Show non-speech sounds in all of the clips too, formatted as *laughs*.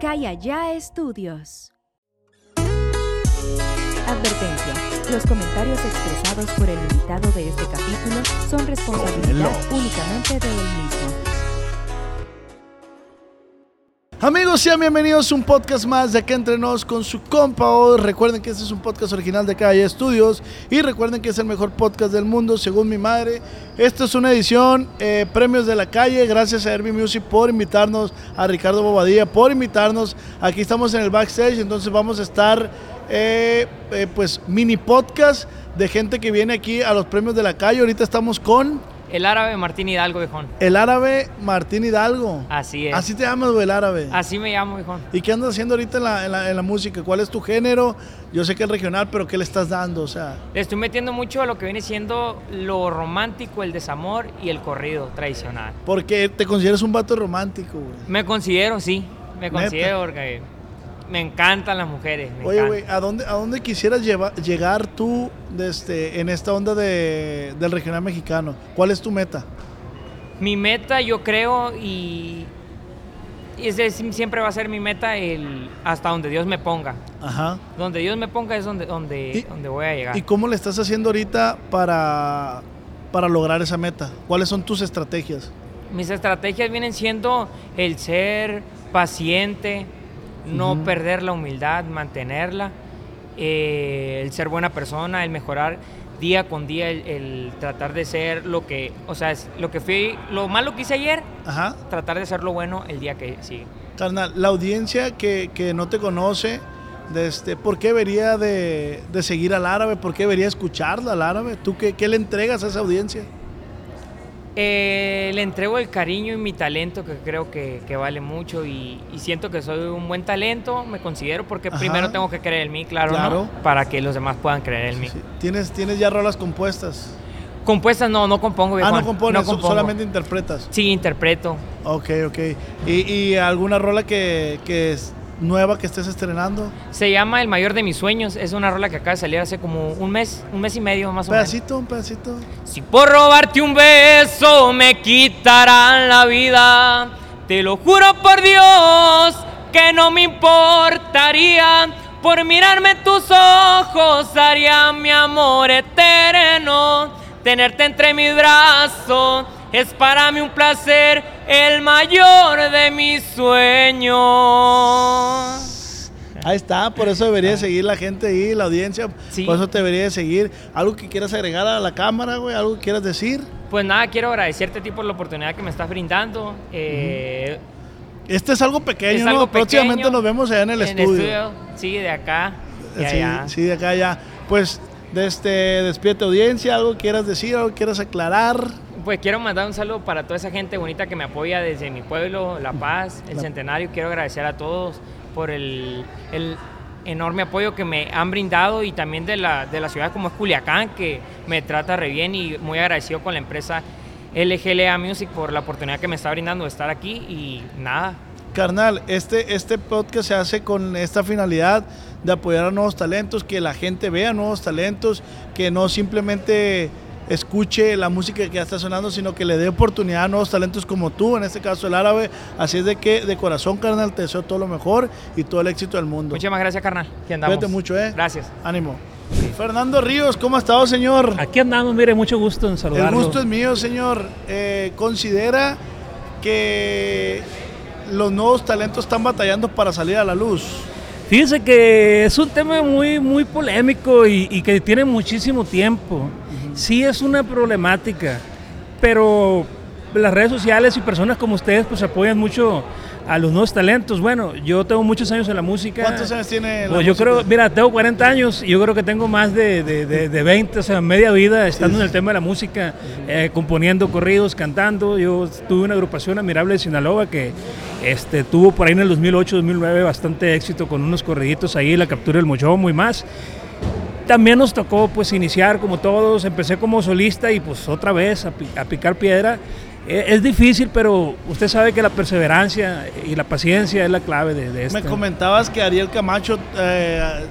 Acá y allá estudios. Advertencia. Los comentarios expresados por el invitado de este capítulo son responsabilidad únicamente de él mismo. Amigos, sean bienvenidos a un podcast más de Acá Entre Nos con su compa. Hoy. Recuerden que este es un podcast original de Calle Estudios y recuerden que es el mejor podcast del mundo según mi madre. Esta es una edición eh, Premios de la Calle. Gracias a Herbie Music por invitarnos, a Ricardo Bobadilla por invitarnos. Aquí estamos en el backstage, entonces vamos a estar eh, eh, pues mini podcast de gente que viene aquí a los Premios de la Calle. Ahorita estamos con... El árabe Martín Hidalgo, viejón. El árabe Martín Hidalgo. Así es. Así te llamas, güey, el árabe. Así me llamo, viejón. ¿Y qué andas haciendo ahorita en la, en la- en la música? ¿Cuál es tu género? Yo sé que es regional, pero ¿qué le estás dando? O sea, Le estoy metiendo mucho a lo que viene siendo lo romántico, el desamor y el corrido tradicional. porque te consideras un vato romántico, güey. Me considero, sí. Me considero porque me encantan las mujeres. me Oye, güey, ¿a dónde, ¿a dónde quisieras llegar tú de este, en esta onda de, del regional mexicano? ¿Cuál es tu meta? Mi meta, yo creo, y, ese es- siempre va a ser mi meta, el hasta donde Dios me ponga. Ajá. Donde Dios me ponga es donde, donde, Y- donde voy a llegar. ¿Y cómo le estás haciendo ahorita para, para lograr esa meta? ¿Cuáles son tus estrategias? Mis estrategias vienen siendo el ser paciente, no perder la humildad, mantenerla, eh, el ser buena persona, el mejorar día con día, el, el tratar de ser lo que, o sea, es lo que fui, lo malo que hice ayer, Ajá. tratar de ser lo bueno el día que sigue. Carnal, la audiencia que, que no te conoce, de este, ¿por qué debería de, de seguir al árabe? ¿Por qué debería escucharla al árabe? ¿Tú qué, qué le entregas a esa audiencia? Eh, le entrego el cariño y mi talento que creo que, que vale mucho y, y siento que soy un buen talento, me considero, porque Ajá. primero tengo que creer en mí, claro, Claro. ¿no? Para que los demás puedan creer en mí. Sí. ¿Tienes, ¿Tienes ya rolas compuestas? Compuestas no, no compongo. ah, no compones, so- compongo. solamente interpretas. Sí, interpreto. Ok, ok. ¿Y, y alguna rola que, que nueva que estés estrenando? Se llama El mayor de mis sueños. Es una rola que acaba de salir hace como un mes, un mes y medio más o menos. pedacito, un pedacito. Si por robarte un beso me quitarán la vida, te lo juro por Dios que no me importaría. Por mirarme tus ojos haría mi amor eterno. Tenerte entre mis brazos es para mí un placer, el mayor de mis sueños. Ahí está, por eso debería seguir la gente ahí, la audiencia. Sí. Por eso te debería de seguir. ¿Algo que quieras agregar a la cámara, güey? ¿Algo que quieras decir? Pues nada, quiero agradecerte a ti por la oportunidad que me estás brindando. Eh, Este es algo pequeño, Es ¿no? Próximamente nos vemos allá en el estudio. Sí, de acá. Sí, allá. sí, de acá ya. Pues, de este, despídete audiencia, algo que quieras decir, algo que quieras aclarar. Pues quiero mandar un saludo para toda esa gente bonita que me apoya desde mi pueblo, La Paz, el Centenario. Quiero agradecer a todos por el, el enorme apoyo que me han brindado y también de la, de la ciudad como es Culiacán, que me trata re bien y muy agradecido con la empresa LGLA Music por la oportunidad que me está brindando de estar aquí y nada, Carnal, este, este podcast se hace con esta finalidad de apoyar a nuevos talentos, que la gente vea nuevos talentos, que no simplemente escuche la música que ya está sonando, sino que le dé oportunidad a nuevos talentos como tú, en este caso el árabe. Así es de que de corazón, carnal, te deseo todo lo mejor y todo el éxito del mundo. Muchísimas gracias, carnal. Aquí andamos. Cuídate mucho, ¿eh? Gracias. Ánimo. Fernando Ríos, ¿cómo ha estado, señor? Aquí andamos, mire, mucho gusto en El saludarlo. gusto es mío, señor. Eh, ¿Considera que los nuevos talentos están batallando para salir a la luz? Fíjese que es un tema muy, muy polémico y, y que tiene muchísimo tiempo. Sí es una problemática, pero las redes sociales y personas como ustedes pues apoyan mucho a los nuevos talentos. Bueno, yo tengo muchos años en la música. ¿Cuántos años tiene la Pues yo música? creo, mira, tengo 40 años y yo creo que tengo más de, de, de- de 20, o sea, media vida estando en el tema de la música, eh, componiendo corridos, cantando. Yo tuve una agrupación admirable de Sinaloa que este, tuvo por ahí en el 2008-2009 bastante éxito con unos corriditos ahí, la captura del mochomo y más. También nos tocó pues iniciar como todos, empecé como solista y pues otra vez a, a picar piedra. Eh, es difícil, pero usted sabe que la perseverancia y la paciencia es la clave de, de esto. Me comentabas que Ariel Camacho eh,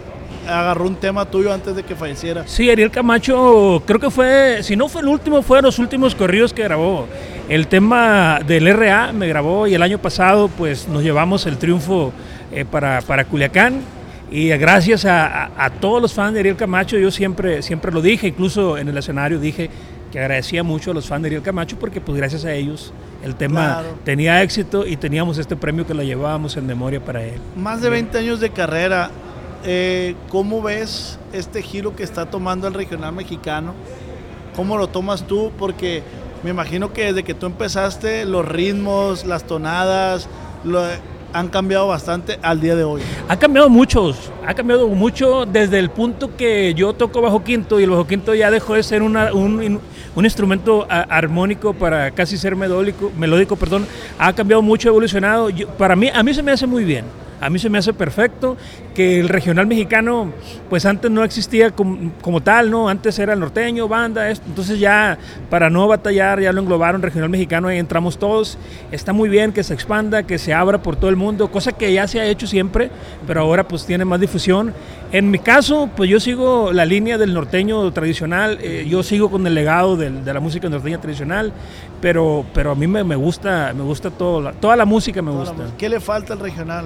agarró un tema tuyo antes de que falleciera. Sí, Ariel Camacho, creo que fue, si no fue el último, fue de los últimos corridos que grabó. El tema del RA me grabó y el año pasado pues nos llevamos el triunfo eh, para, para Culiacán. Y gracias a, a- a todos los fans de Ariel Camacho, yo siempre, siempre lo dije, incluso en el escenario dije que agradecía mucho a los fans de Ariel Camacho porque pues gracias a ellos el tema Claro. tenía éxito y teníamos este premio que lo llevábamos en memoria para él. Más de 20 años de carrera, eh, ¿cómo ves este giro que está tomando el regional mexicano? ¿Cómo lo tomas tú? Porque me imagino que desde que tú empezaste, los ritmos, las tonadas, lo- han cambiado bastante al día de hoy. Ha cambiado mucho, ha cambiado mucho desde el punto que yo toco bajo quinto y el bajo quinto ya dejó de ser un, un instrumento armónico para casi ser melódico, melódico, perdón, ha cambiado mucho, ha evolucionado. Yo- para mí, a mí se me hace muy bien. A mí se me hace perfecto que el regional mexicano, pues antes no existía como, como tal, ¿no? Antes era el norteño, banda, esto. entonces ya para no batallar, ya lo englobaron regional mexicano, ahí entramos todos. Está muy bien que se expanda, que se abra por todo el mundo, cosa que ya se ha hecho siempre, pero ahora pues tiene más difusión. En mi caso, pues yo sigo la línea del norteño tradicional, eh, yo sigo con el legado de la música norteña tradicional, pero, pero a mí me, me gusta, me gusta todo, toda la música me gusta. ¿Qué le falta al regional?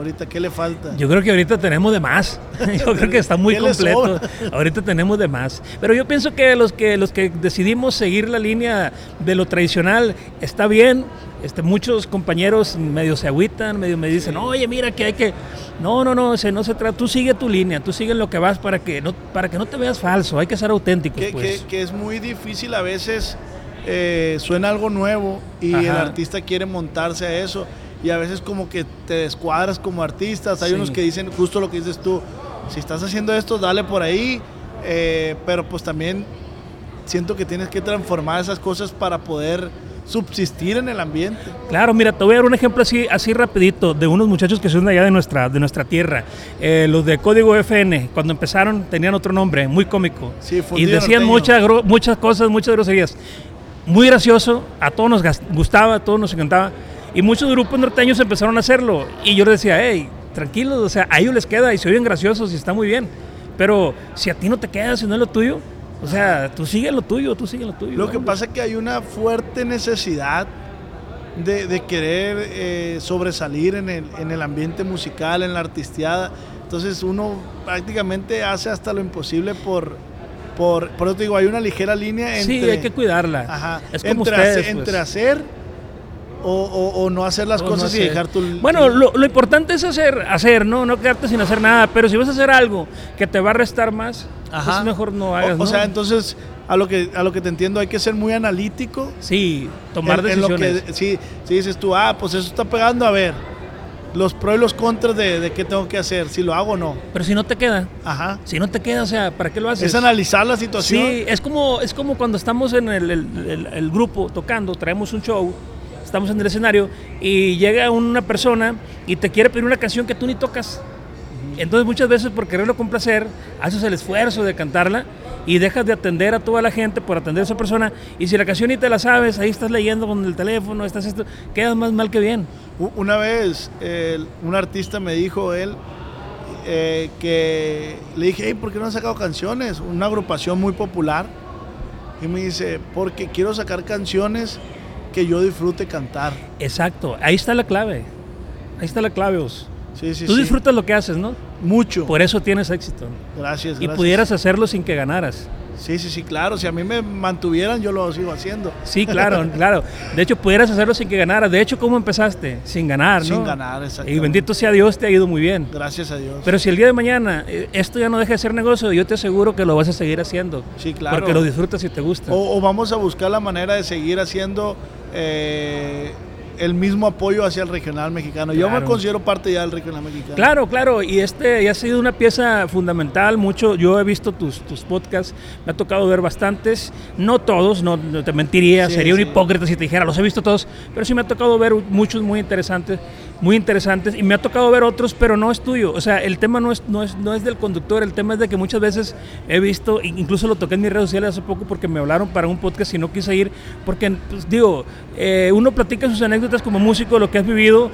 Ahorita, ¿qué le falta? Yo creo que ahorita tenemos de más. *laughs* Yo creo que está muy ¿Qué le completo. *laughs* Ahorita tenemos de más. Pero yo pienso que los que los que decidimos seguir la línea de lo tradicional está bien. Este, muchos compañeros medio se agüitan, medio me dicen, oye, mira que hay que. No, no, no, se, no se trata. Tú sigue tu línea, tú sigue en lo que vas para que no, para que no te veas falso. Hay que ser auténticos, que, pues. que- que es muy difícil a veces eh, suena algo nuevo y el artista quiere montarse a eso y a veces como que te descuadras como artistas hay Sí. unos que dicen justo lo que dices tú si estás haciendo esto dale por ahí eh, pero pues también siento que tienes que transformar esas cosas para poder subsistir en el ambiente Claro, mira, te voy a dar un ejemplo así, así rapidito de unos muchachos que son de allá de nuestra, de nuestra tierra. Eh, los de Código FN, cuando empezaron tenían otro nombre, muy cómico. Sí, y decían muchas, muchas cosas, muchas groserías. Muy gracioso, a todos nos gustaba, a todos nos encantaba. Y muchos grupos norteños empezaron a hacerlo. Y yo les decía, hey, tranquilos, o sea, a ellos les queda y se oyen graciosos y está muy bien. Pero si a ti no te queda, si no es lo tuyo, o sea, tú sigue lo tuyo, tú sigue lo tuyo. Lo que pasa es que hay una fuerte necesidad de, de querer eh, sobresalir en el, en el ambiente musical, en la artisteada. Entonces uno prácticamente hace hasta lo imposible por... Por, por eso te digo, hay una ligera línea entre... Sí, hay que cuidarla. Ajá, Es como entre, ustedes, hacer, pues. entre hacer o, o- o no hacer las O no cosas y hacer. dejar tu... Bueno, lo, lo importante es hacer, hacer, ¿no? No quedarte sin hacer nada. Pero si vas a hacer algo que te va a restar más, Ajá. pues mejor no hagas, o, ¿no? sea, entonces, a lo, que, a lo que te entiendo, hay que ser muy analítico Sí, tomar en- en lo decisiones. que, sí, si dices tú, ah, pues eso está pegando, a ver, los pros y los contras de, de qué tengo que hacer, si lo hago o no. Pero si no te queda, Ajá. si no te queda, o sea, ¿para qué lo haces? Es analizar la situación. Sí, es como, es como cuando estamos en el, el- el- el grupo tocando, traemos un show, estamos en el escenario y llega una persona y te quiere pedir una canción que tú ni tocas. Entonces muchas veces por quererlo complacer, haces el esfuerzo de cantarla y dejas de atender a toda la gente por atender a esa persona. Y si la canción ni te la sabes, ahí estás leyendo con el teléfono, estás esto, quedas más mal que bien. Una vez un artista me dijo él eh, que le dije, hey, ¿por qué no has sacado canciones? Una agrupación muy popular. Y me dice, porque quiero sacar canciones que yo disfrute cantar. Exacto, ahí está la clave. Ahí está la clave, Os. Sí, sí, Tú sí. disfrutas lo que haces, ¿no? Mucho. Por eso tienes éxito. Gracias, Y gracias. pudieras hacerlo sin que ganaras. Sí, sí, sí, claro. Si a mí me mantuvieran, yo lo sigo haciendo. Sí, claro, *laughs* claro. De hecho, pudieras hacerlo sin que ganaras. De hecho, ¿cómo empezaste? Sin ganar, ¿no? Sin ganar, Y exactamente. bendito sea Dios, te ha ido muy bien. Gracias a Dios. Pero si el día de mañana eh, esto ya no deja de ser negocio, yo te aseguro que lo vas a seguir haciendo. Sí, claro. Porque lo disfrutas y te gusta. O, o vamos a buscar la manera de seguir haciendo eh, el mismo apoyo hacia el regional mexicano. Yo me considero parte ya del regional mexicano. Claro, claro, y este ya ha sido una pieza fundamental, mucho, yo he visto tus, tus podcasts, me ha tocado ver bastantes, no todos, no, no te mentiría, Sí, sería un hipócrita si te dijera, los he visto todos, pero sí me ha tocado ver muchos muy interesantes, muy interesantes, y me ha tocado ver otros, pero no es tuyo, o sea, el tema no es, no es, no es del conductor, el tema es de que muchas veces he visto, in- incluso lo toqué en mis redes sociales hace poco porque me hablaron para un podcast y no quise ir, porque, pues, digo, eh, uno platica sus anécdotas como músico, lo que has vivido,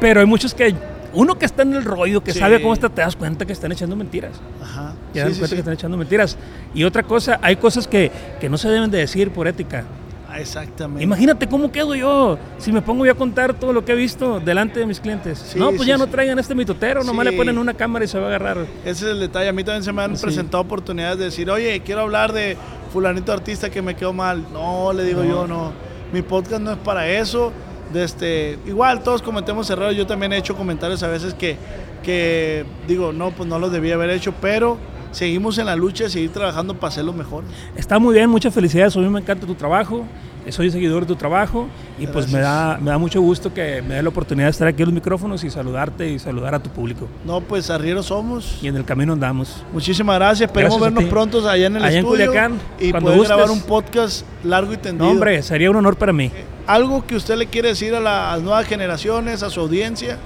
pero hay muchos que uno que está en el rollo, que Sí. sabe cómo está, te das cuenta que están echando mentiras. Ajá. Te das sí, cuenta sí. que están echando mentiras. Y otra cosa, hay cosas que, que no se deben de decir por ética. Ah, Exactamente. Imagínate cómo quedo yo si me pongo yo a contar todo lo que he visto delante de mis clientes. Sí, no, pues sí, ya no traigan este mitotero, nomás le ponen una cámara y se va a agarrar. Ese es el detalle. A mí también se me han presentado oportunidades de decir, oye, quiero hablar de fulanito artista que me quedó mal. No, le digo No. yo, no. Mi podcast no es para eso. De este, igual todos cometemos errores. Yo también he hecho comentarios a veces que, que digo, no, pues no los debía haber hecho, pero seguimos en la lucha de seguir trabajando para hacerlo mejor. Está muy bien, muchas felicidades. A mí me encanta tu trabajo. Soy seguidor de tu trabajo y pues me da, me da mucho gusto que me dé la oportunidad de estar aquí en los micrófonos y saludarte y saludar a tu público. No, pues arrieros somos. Y en el camino andamos. Muchísimas gracias. Esperemos vernos pronto allá en el Allá en Culiacán, y cuando poder gustes. grabar un podcast largo y tendido. No, hombre, sería un honor para mí. Algo que usted le quiere decir a las nuevas generaciones, a su audiencia.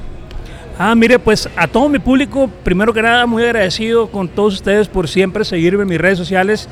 Ah, mire, pues a todo mi público, primero que nada, muy agradecido con todos ustedes por siempre seguirme en mis redes sociales.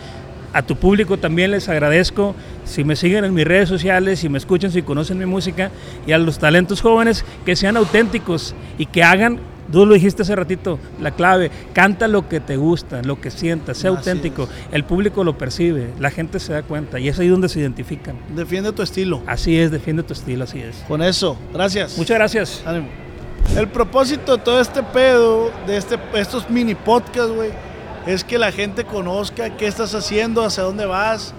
A tu público también les agradezco si me siguen en mis redes sociales, si me escuchan, si conocen mi música. Y a los talentos jóvenes que sean auténticos y que hagan, tú lo dijiste hace ratito, la clave, canta lo que te gusta, lo que sientas, sea Así auténtico. es. El público lo percibe, la gente se da cuenta y es ahí donde se identifican. Defiende tu estilo. Así es, defiende tu estilo, así es. Con eso, gracias. Muchas gracias. Ánimo. El propósito de todo este pedo, de este, estos mini podcasts, güey, es que la gente conozca qué estás haciendo, hacia dónde vas.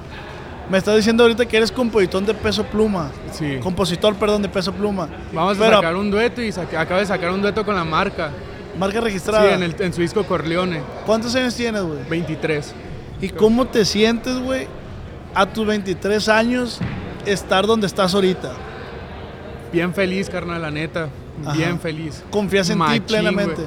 Me estás diciendo ahorita que eres compositor de peso pluma. Sí. Compositor, perdón, de peso pluma. Vamos a sacar un dueto y saca- acabo de sacar un dueto con la marca. Marca Sí, registrada. en, el- en su disco Corleone, ¿Cuántos años tienes, güey? 23. ¿Y cómo te sientes, güey, a tus 23 años, estar donde estás ahorita? Bien feliz, carnal, la neta. Ajá. Bien feliz. Confías en ti plenamente.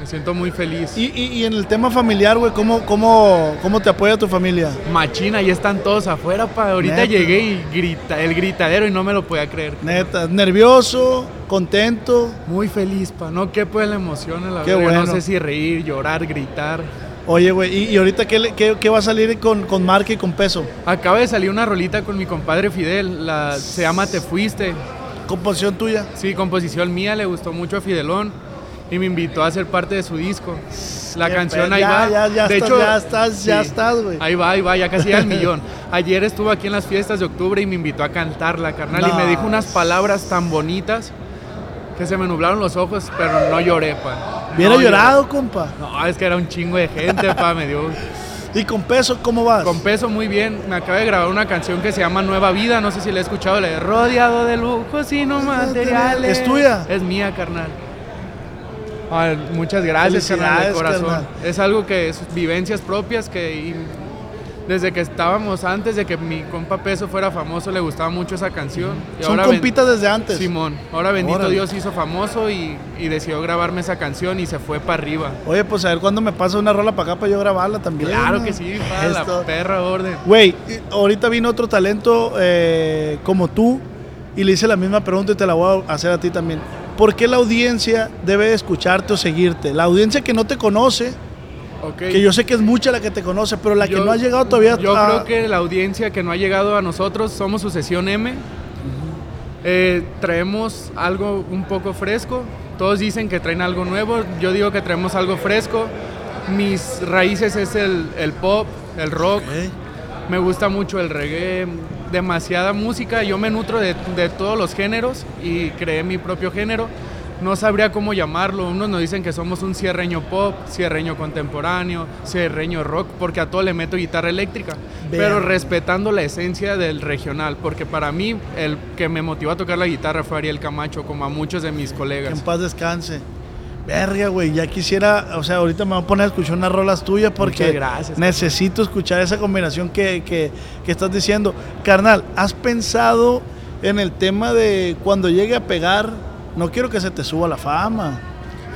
Me siento muy feliz. Y, y- y en el tema familiar, güey, ¿cómo, cómo, ¿cómo te apoya tu familia? Machina, ahí están todos afuera, pa. Ahorita Neta. llegué y grita, el gritadero y no me lo podía creer. Neta, nervioso, contento. Muy feliz, pa. No de la emoción la Qué verga. bueno. No sé si reír, llorar, gritar. Oye, güey, ¿y, y ahorita qué, qué- qué va a salir con, con marca y con peso? Acaba de salir una rolita con mi compadre Fidel. La, se llama Te Fuiste. Composición tuya. Sí, composición mía, le gustó mucho a Fidelón y me invitó a ser parte de su disco. La canción ahí va. ya, ya de estás, hecho, ya estás, ya estás, güey. Ahí va, ahí va, ya casi al *laughs* millón. Ayer estuvo aquí en las fiestas de octubre y me invitó a cantarla, carnal, y me dijo unas palabras tan bonitas que se me nublaron los ojos, pero no lloré, pa. Hubiera No llorado, compa. No, es que era un chingo de gente, pa, me dio... *laughs* ¿Y con peso cómo vas? Con peso muy bien, me acaba de grabar una canción que se llama Nueva Vida, no sé si la he escuchado, la de Rodeado de lujos y no materiales. ¿Es tuya? Es mía, carnal. Ay, muchas gracias, carnal, de corazón. carnal. Es algo que es vivencias propias que y desde que estábamos antes de que mi compa Peso fuera famoso le gustaba mucho esa canción. Y Son ahora ben- compitas desde antes. Simón, ahora bendito Órale. Dios hizo famoso y, y decidió grabarme esa canción y se fue para arriba. Oye, pues a ver cuándo me pasa una rola para acá para yo grabarla también. Claro que sí, para la Esto- perra orden. Güey, ahorita vino otro talento eh, como tú y le hice la misma pregunta y te la voy a hacer a ti también. ¿Por qué la audiencia debe escucharte o seguirte? La audiencia que no te conoce, Ok. que yo sé que es mucha la que te conoce, pero la que Yo- no ha llegado todavía Yo a- creo que la audiencia que no ha llegado a nosotros somos su sesión M. Eh, traemos algo un poco fresco. Todos dicen que traen algo nuevo. Yo digo que traemos algo fresco. Mis raíces es el, el pop, el rock. Ok. Me gusta mucho el reggae. Demasiada música. Yo me nutro de, de todos los géneros y creé mi propio género. No sabría cómo llamarlo. Unos nos dicen que somos un cierreño pop, cierreño contemporáneo, cierreño rock, porque a todo le meto guitarra eléctrica. Pero respetando la esencia del regional, porque para mí el que me motivó a tocar la guitarra fue Ariel Camacho, como a muchos de mis Que colegas. en paz descanse. Verga, güey, ya quisiera, o sea, ahorita me voy a poner a escuchar unas rolas tuyas porque gracias, necesito escuchar esa combinación que, que- que estás diciendo. Carnal, ¿has pensado en el tema de cuando llegue a pegar, no quiero que se te suba la fama.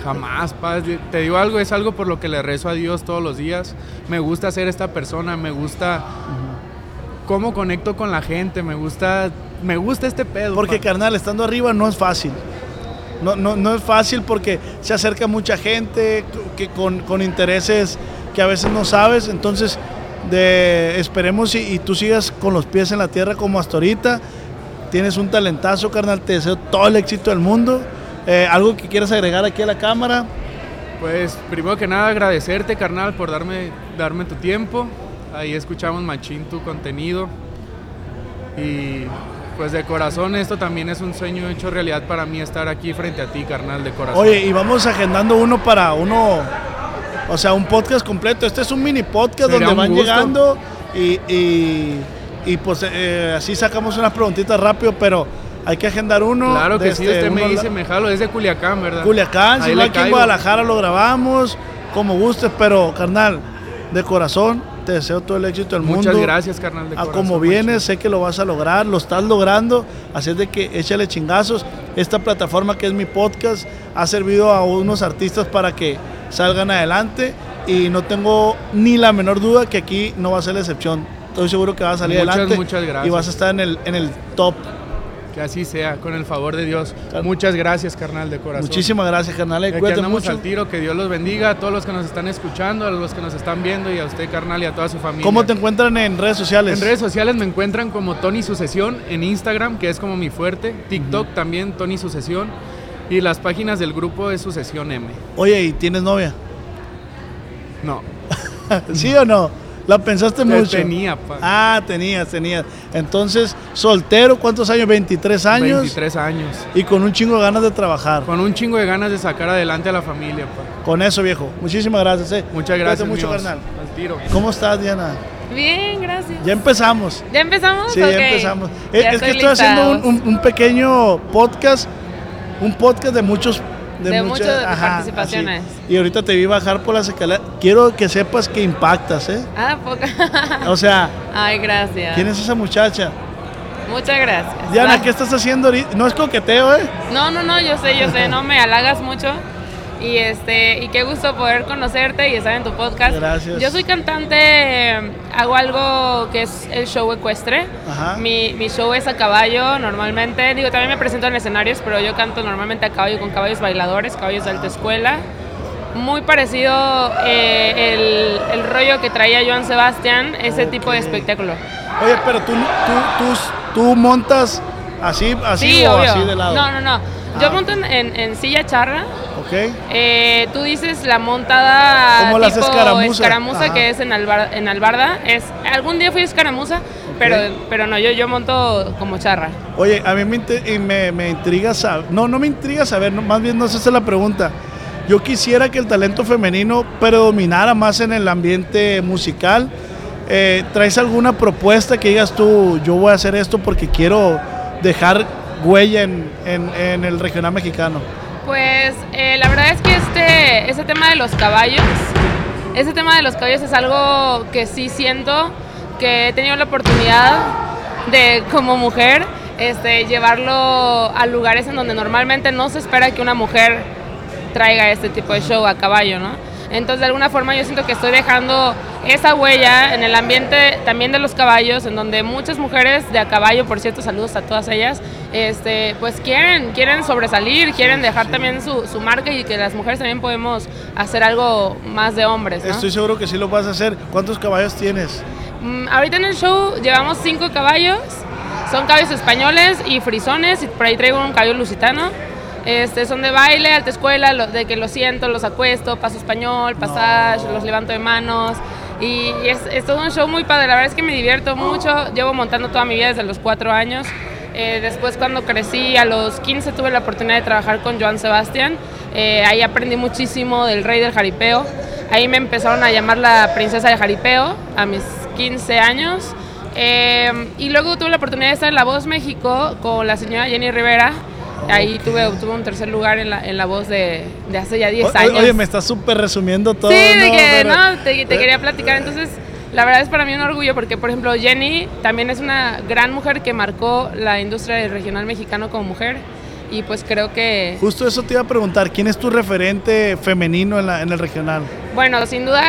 Jamás, paz. Te digo algo, es algo por lo que le rezo a Dios todos los días. Me gusta ser esta persona, me gusta cómo conecto con la gente, me gusta, me gusta este pedo. Porque carnal, estando arriba no es fácil. No, no, no es fácil porque se acerca mucha gente que con, con intereses que a veces no sabes. Entonces, de, esperemos y, y tú sigas con los pies en la tierra como hasta ahorita. Tienes un talentazo, carnal. Te deseo todo el éxito del mundo. Eh, ¿Algo que quieras agregar aquí a la cámara? Pues primero que nada agradecerte, carnal, por darme, darme tu tiempo. Ahí escuchamos machín tu contenido. Y pues de corazón esto también es un sueño hecho realidad para mí estar aquí frente a ti, carnal, de corazón. Oye, y vamos agendando uno para uno, o sea, un podcast completo. Este es un mini podcast Sería donde van gusto. llegando y, y, y, pues eh, así sacamos unas preguntitas rápido, pero hay que agendar uno. claro que sí, este, usted me dice, me jalo, es de Culiacán, ¿verdad? Culiacán, si no aquí en. Guadalajara lo grabamos, como gustes, pero carnal, de corazón, te deseo todo el éxito del mundo. Muchas gracias, carnal, de A corazón. como vienes, sé que lo vas a lograr, lo estás logrando, así es de que échale chingazos. Esta plataforma que es mi podcast ha servido a unos artistas para que salgan adelante y no tengo ni la menor duda que aquí no va a ser la excepción. Estoy seguro que vas a salir Muchas, adelante muchas gracias. y vas a estar en el, en el top. Que así sea, con el favor de Dios. Muchas gracias, carnal, de corazón. Muchísimas gracias, carnal. eh, Aquí andamos mucho. al tiro, que Dios los bendiga a todos los que nos están escuchando, a los que nos están viendo y a usted, carnal, y a toda su familia. ¿Cómo te encuentran en redes sociales? En redes sociales me encuentran como Tony Sucesión, en Instagram, que es como mi fuerte, TikTok también, Tony Sucesión, y las páginas del grupo es Sucesión M. Oye, ¿y tienes novia? No, *laughs* ¿Sí o no? ¿La pensaste te- mucho? tenía, pa. Ah, tenías, tenías. Entonces, soltero, ¿cuántos años? 23 años. 23 años. Y con un chingo de ganas de trabajar. Con un chingo de ganas de sacar adelante a la familia, pa. Con eso, viejo. Muchísimas gracias, eh. Muchas Cuídate gracias, mucho, carnal. Al tiro. ¿Cómo estás, Diana? Bien, gracias. Ya empezamos. ¿Ya empezamos? Sí, ya empezamos. Ya es que estoy haciendo un, lista. un- un pequeño podcast, un podcast de muchos... De muchas- muchas ajá, participaciones. así. Y ahorita te vi bajar por las escaleras. Quiero que sepas que impactas, ¿eh? Ah, poca. O sea, Ay, gracias. ¿quién es esa muchacha? Muchas gracias. Diana, ¿qué estás haciendo ahorita? No es coqueteo, ¿eh? No, no, no, yo sé, yo sé, no me halagas mucho. Y este, y qué gusto poder conocerte y estar en tu podcast. Gracias. Yo soy cantante, eh, hago algo que es el show ecuestre. Ajá. Mi, mi show es a caballo normalmente. Digo, también me presento en escenarios, pero yo canto normalmente a caballo con caballos bailadores, caballos de alta escuela. Muy parecido eh, el, el rollo que traía Joan Sebastián, ese tipo de espectáculo. Oye, pero tú, tú, tú, tú montas así, así Sí, o obvio. así de lado. No, no, no. Yo Ah, monto en, en- en silla charra. Ok. Eh, tú dices la montada Como las tipo escaramuzas. escaramuza Ajá. que es en, Albar- en Albarda. Es, algún día fui escaramuza, pero, pero no, yo, yo monto como charra. Oye, a mí me, y me, me intriga saber. No, no me intriga saber, no, más bien no sé es la pregunta. Yo quisiera que el talento femenino predominara más en el ambiente musical. Eh, ¿Traes alguna propuesta que digas tú, yo voy a hacer esto porque quiero dejar huella en, en- en el regional mexicano? Pues eh, la verdad es que este, ese tema de los caballos, ese tema de los caballos es algo que sí siento que he tenido la oportunidad de como mujer este, llevarlo a lugares en donde normalmente no se espera que una mujer traiga este tipo de show a caballo, ¿no? Entonces de alguna forma yo siento que estoy dejando esa huella en el ambiente también de los caballos, en donde muchas mujeres de a caballo, por cierto, saludos a todas ellas, este, pues quieren, quieren sobresalir, quieren dejar también su, su marca y que las mujeres también podemos hacer algo más de hombres, ¿no? Estoy seguro que sí lo vas a hacer. ¿Cuántos caballos tienes? Mm, ahorita en el show llevamos cinco caballos, son caballos españoles y frisones, y por ahí traigo un caballo lusitano. Este, son de baile, alta escuela, lo- de que los siento, los acuesto, paso español, passage, los levanto de manos. Y es, es todo un show muy padre, la verdad es que me divierto mucho. Llevo montando toda mi vida desde los cuatro años. Eh, después cuando crecí, a los 15 tuve la oportunidad de trabajar con Joan Sebastián. Eh, ahí aprendí muchísimo del rey del jaripeo. Ahí me empezaron a llamar la princesa del jaripeo a mis 15 años. Eh, y luego tuve la oportunidad de estar en La Voz México con la señora Jenny Rivera. Ahí tuve, tuve un tercer lugar en la, en la voz de, de hace ya 10 O- años. Oye, me estás súper resumiendo todo. Sí, de ¿no? que Pero- no, te, te quería platicar. Entonces, la verdad es para mí un orgullo porque, por ejemplo, Jenny también es una gran mujer que marcó la industria del regional mexicano como mujer. Y pues creo que, Justo eso te iba a preguntar, ¿quién es tu referente femenino en, la- en el regional? bueno, sin duda,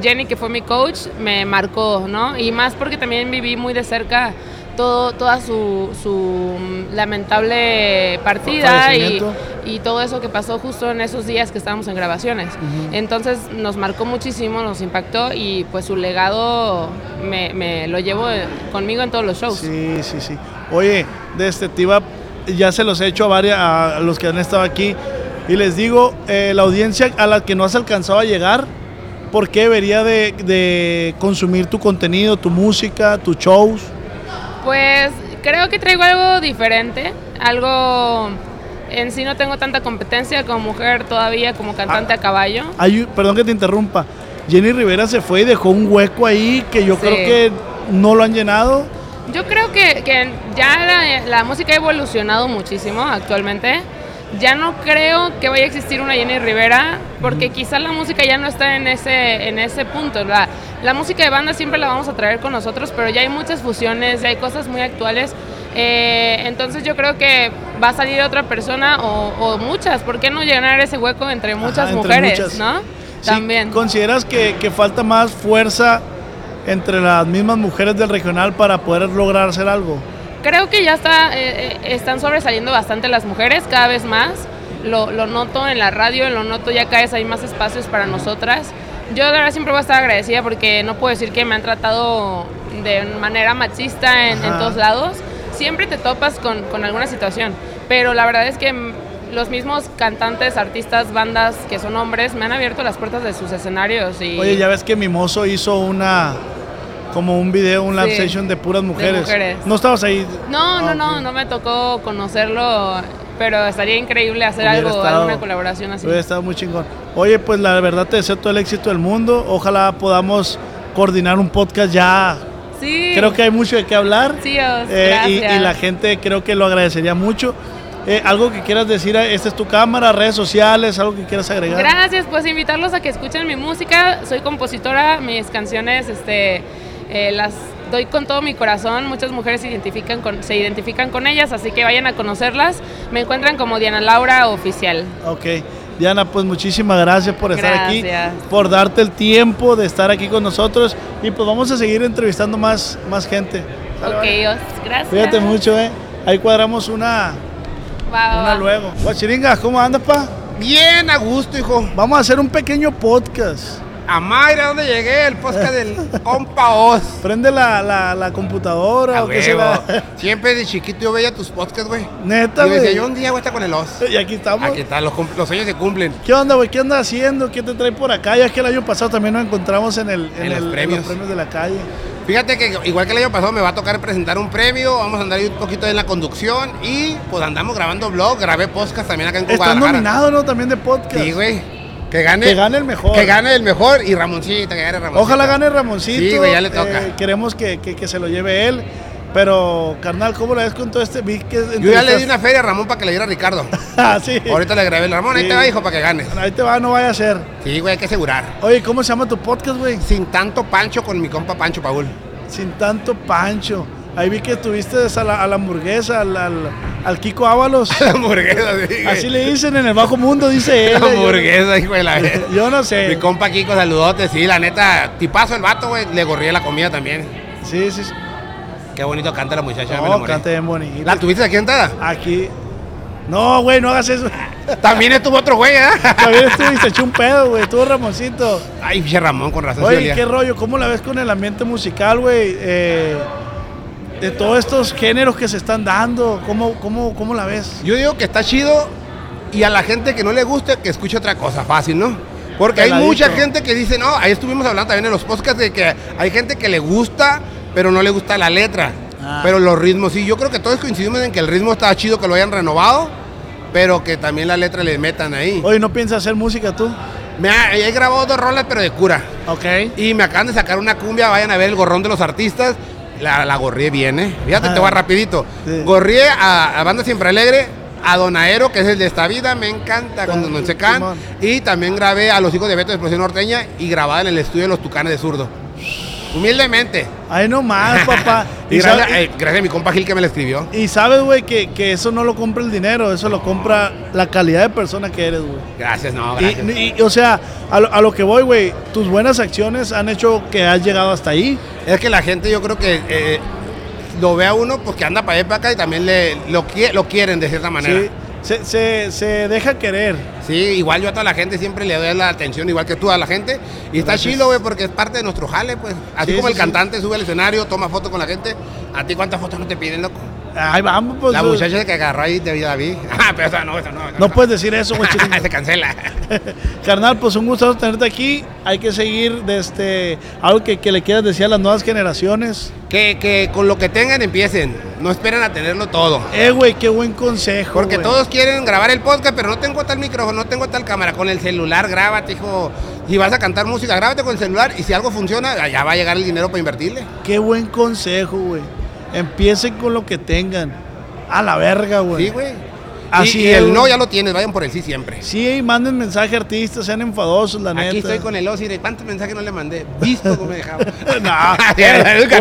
Jenny, que fue mi coach, me marcó, ¿no? Y más porque también viví muy de cerca todo, toda su, su mm, lamentable partida y, y todo eso que pasó justo en esos días que estábamos en grabaciones. Entonces nos marcó muchísimo, nos impactó y pues su legado me, me lo llevo eh, conmigo en todos los shows. Sí, sí, sí. Oye, de este, te iba- ya se los he hecho a, varias, a los que han estado aquí y les digo, eh, la audiencia a la que no has alcanzado a llegar, ¿por qué debería de, de consumir tu contenido, tu música, tus shows? Pues creo que traigo algo diferente, algo en sí no tengo tanta competencia como mujer todavía como cantante a caballo. Hay perdón que te interrumpa. Jenny Rivera se fue y dejó un hueco ahí que yo Sí. creo que no lo han llenado. Yo creo que, que ya la, la música ha evolucionado muchísimo actualmente. Ya no creo que vaya a existir una Jenny Rivera, porque quizás la música ya no está en ese, en ese punto. La, la música de banda siempre la vamos a traer con nosotros, pero ya hay muchas fusiones, ya hay cosas muy actuales. Eh, entonces yo creo que va a salir otra persona o, o muchas. ¿Por qué no llenar ese hueco entre muchas Ajá, entre mujeres? muchas. ¿no? Sí, También. ¿Consideras que, que falta más fuerza entre las mismas mujeres del regional para poder lograr hacer algo? Creo que ya está, eh, eh, están sobresaliendo bastante las mujeres, cada vez más. Lo, lo noto en la radio, lo noto ya cada vez hay más espacios para nosotras. Yo de verdad siempre voy a estar agradecida porque no puedo decir que me han tratado de manera machista en, en todos lados. Siempre te topas con, con alguna situación, pero la verdad es que los mismos cantantes, artistas, bandas que son hombres me han abierto las puertas de sus escenarios y Oye, ya ves que Mimoso hizo una como un video, un live Sí, session de puras mujeres. mujeres. No estabas ahí. No, no, Ah, no, no me tocó conocerlo, pero estaría increíble hacer Hubiera algo, estado- alguna colaboración así. Hubiera estado muy chingón. Oye, pues la verdad te deseo todo el éxito del mundo. Ojalá podamos coordinar un podcast ya. Sí. Creo que hay mucho de qué hablar. Sí, Os, Eh, y, y la gente creo que lo agradecería mucho. Eh, algo que quieras decir, esta es tu cámara, redes sociales, algo que quieras agregar. Gracias, pues invitarlos a que escuchen mi música. Soy compositora, mis canciones este, eh, las doy con todo mi corazón. Muchas mujeres se identifican, con, se identifican con ellas, así que vayan a conocerlas. Me encuentran como Diana Laura Oficial. Ok. Diana, pues muchísimas gracias por estar aquí, Gracias. por darte el tiempo de estar aquí con nosotros y pues vamos a seguir entrevistando más, más gente. Ok, vale. Os, gracias. Cuídate mucho, eh. Ahí cuadramos una, Va, va, una va. luego. Guachiringa, ¿cómo andas, pa? Bien, a gusto, hijo. Vamos a hacer un pequeño podcast. A Mayra, ¿dónde llegué? El podcast del *laughs* compa Oz. Prende la, la, la computadora A o qué será. *laughs* Siempre de chiquito yo veía tus podcasts, güey. Neta, Yo decía, güey. yo un día voy a estar con el Oz. Y aquí estamos. Aquí está, los, los sueños se cumplen. ¿Qué onda, güey? ¿Qué andas haciendo? ¿Qué te trae por acá? Ya que el año pasado también nos encontramos en, el, En los el- premios. de la calle. Fíjate que igual que el año pasado me va a tocar presentar un premio, vamos a andar ahí un poquito en la conducción y pues andamos grabando vlog, grabé podcast también acá en Estás Guadalajara. nominado, ¿no? También de podcast. Sí, güey. Que gane. Que gane el mejor. Que gane el mejor y Ramoncito, que gane Ramoncito. Ojalá gane Ramoncito. Sí, güey, ya le toca. Eh, queremos que, que- que se lo lleve él. Pero, carnal, ¿cómo la ves con todo este? Vi que Yo ya le di una feria a Ramón para que le diera a Ricardo. *laughs* ah, sí. Ahorita le grabé el Ramón, ahí Sí. te va, hijo, para que gane. Ahí te va, no vaya a ser. Sí, güey, hay que asegurar. Oye, ¿cómo se llama tu podcast, güey? Sin tanto pancho con mi compa Pancho Paul. Sin tanto pancho. Ahí vi que tuviste a la, a la hamburguesa, al, al- al Kiko Ábalos. *laughs* La hamburguesa, sí, güey. Así le dicen en el bajo mundo, dice él. La hamburguesa, hijo de la. *laughs* Yo no sé. Mi compa Kiko, saludote, sí, la neta, tipazo el vato, güey, le gorría la comida también. Sí, sí. sí. Qué bonito canta la muchacha, No, canta bien bonito. ¿La tuviste aquí sentada? Aquí. No, güey, no hagas eso. *laughs* También estuvo otro güey, ¿eh? También estuviste echó un pedo, güey. Estuvo Ramoncito. Ay, pinche Ramón, con razón. Oye. ¿qué rollo? ¿Cómo la ves con el ambiente musical, güey? Eh, de todos estos géneros que se están dando, ¿cómo, cómo, cómo la ves? Yo digo que está chido y a la gente que no le guste que escuche otra cosa, fácil, ¿no? Porque hay mucha gente que dice, no, ahí estuvimos hablando también en los podcasts de que hay gente que le gusta, pero no le gusta la letra. Ah. Pero los ritmos, sí, yo creo que todos coincidimos en que el ritmo está chido, que lo hayan renovado, pero que también la letra le metan ahí. Oye, ¿no piensas hacer música tú? Me ha- he grabado dos rolas, pero de cura. Ok. Y me acaban de sacar una cumbia, vayan a ver el gorrón de los artistas. La, la gorrié bien, ¿eh? Fíjate, te voy rapidito. Sí. Gorrié a, a Banda Siempre Alegre, a Donaero, que es el de esta vida, me encanta Don Secán. Simón. Y también grabé a los hijos de Beto de Explosión Norteña y grabada en el estudio de los Tucanes de Zurdo. Humildemente. Ay, no más, *laughs* papá. Y y, gracias, eh, a mi compa Gil que me lo escribió. y sabes, güey, que, que eso no lo compra el dinero, eso lo compra la calidad de persona que eres, güey. Gracias, no, gracias. y- o sea, a lo, a lo que voy, güey, tus buenas acciones han hecho que has llegado hasta ahí. Es que la gente yo creo que eh, lo ve a uno pues que anda para allá para acá y también le, lo, lo quieren de cierta manera. Sí, se, se, se deja querer. Sí, igual yo a toda la gente siempre le doy la atención, igual que tú a la gente. Y está chilo, güey, porque es parte de nuestro jale, pues. Así Sí, como el sí. cantante sube al escenario, toma fotos con la gente. ¿A ti cuántas fotos no te piden, loco? Ahí vamos, pues. la eh, muchacha que agarró ahí de David. *laughs* Ah, pero esa no, esa no. esa No puedes decir eso, güey. *laughs* Se cancela. *laughs* Carnal, pues un gusto tenerte aquí. Hay que seguir de este, algo que, que le quieras decir a las nuevas generaciones. que, que con lo que tengan empiecen. No esperen a tenerlo todo. Eh, güey, qué buen consejo. Porque todos quieren grabar el podcast, pero no tengo tal micrófono, no tengo tal cámara. Con el celular, grábate, hijo. Si vas a cantar música, grábate con el celular. Y si algo funciona, ya va a llegar el dinero para invertirle. Qué buen consejo, güey. Empiecen con lo que tengan. A la verga, güey. Sí, güey. Así y, y el no ya lo tienes, vayan por el sí siempre. Sí, y manden mensaje a artistas, sean enfadosos, la neta. Aquí estoy con el Osi, ¿de cuántos mensajes no le mandé? Visto cómo me dejaba. *laughs* No, Cierto, eh, nunca,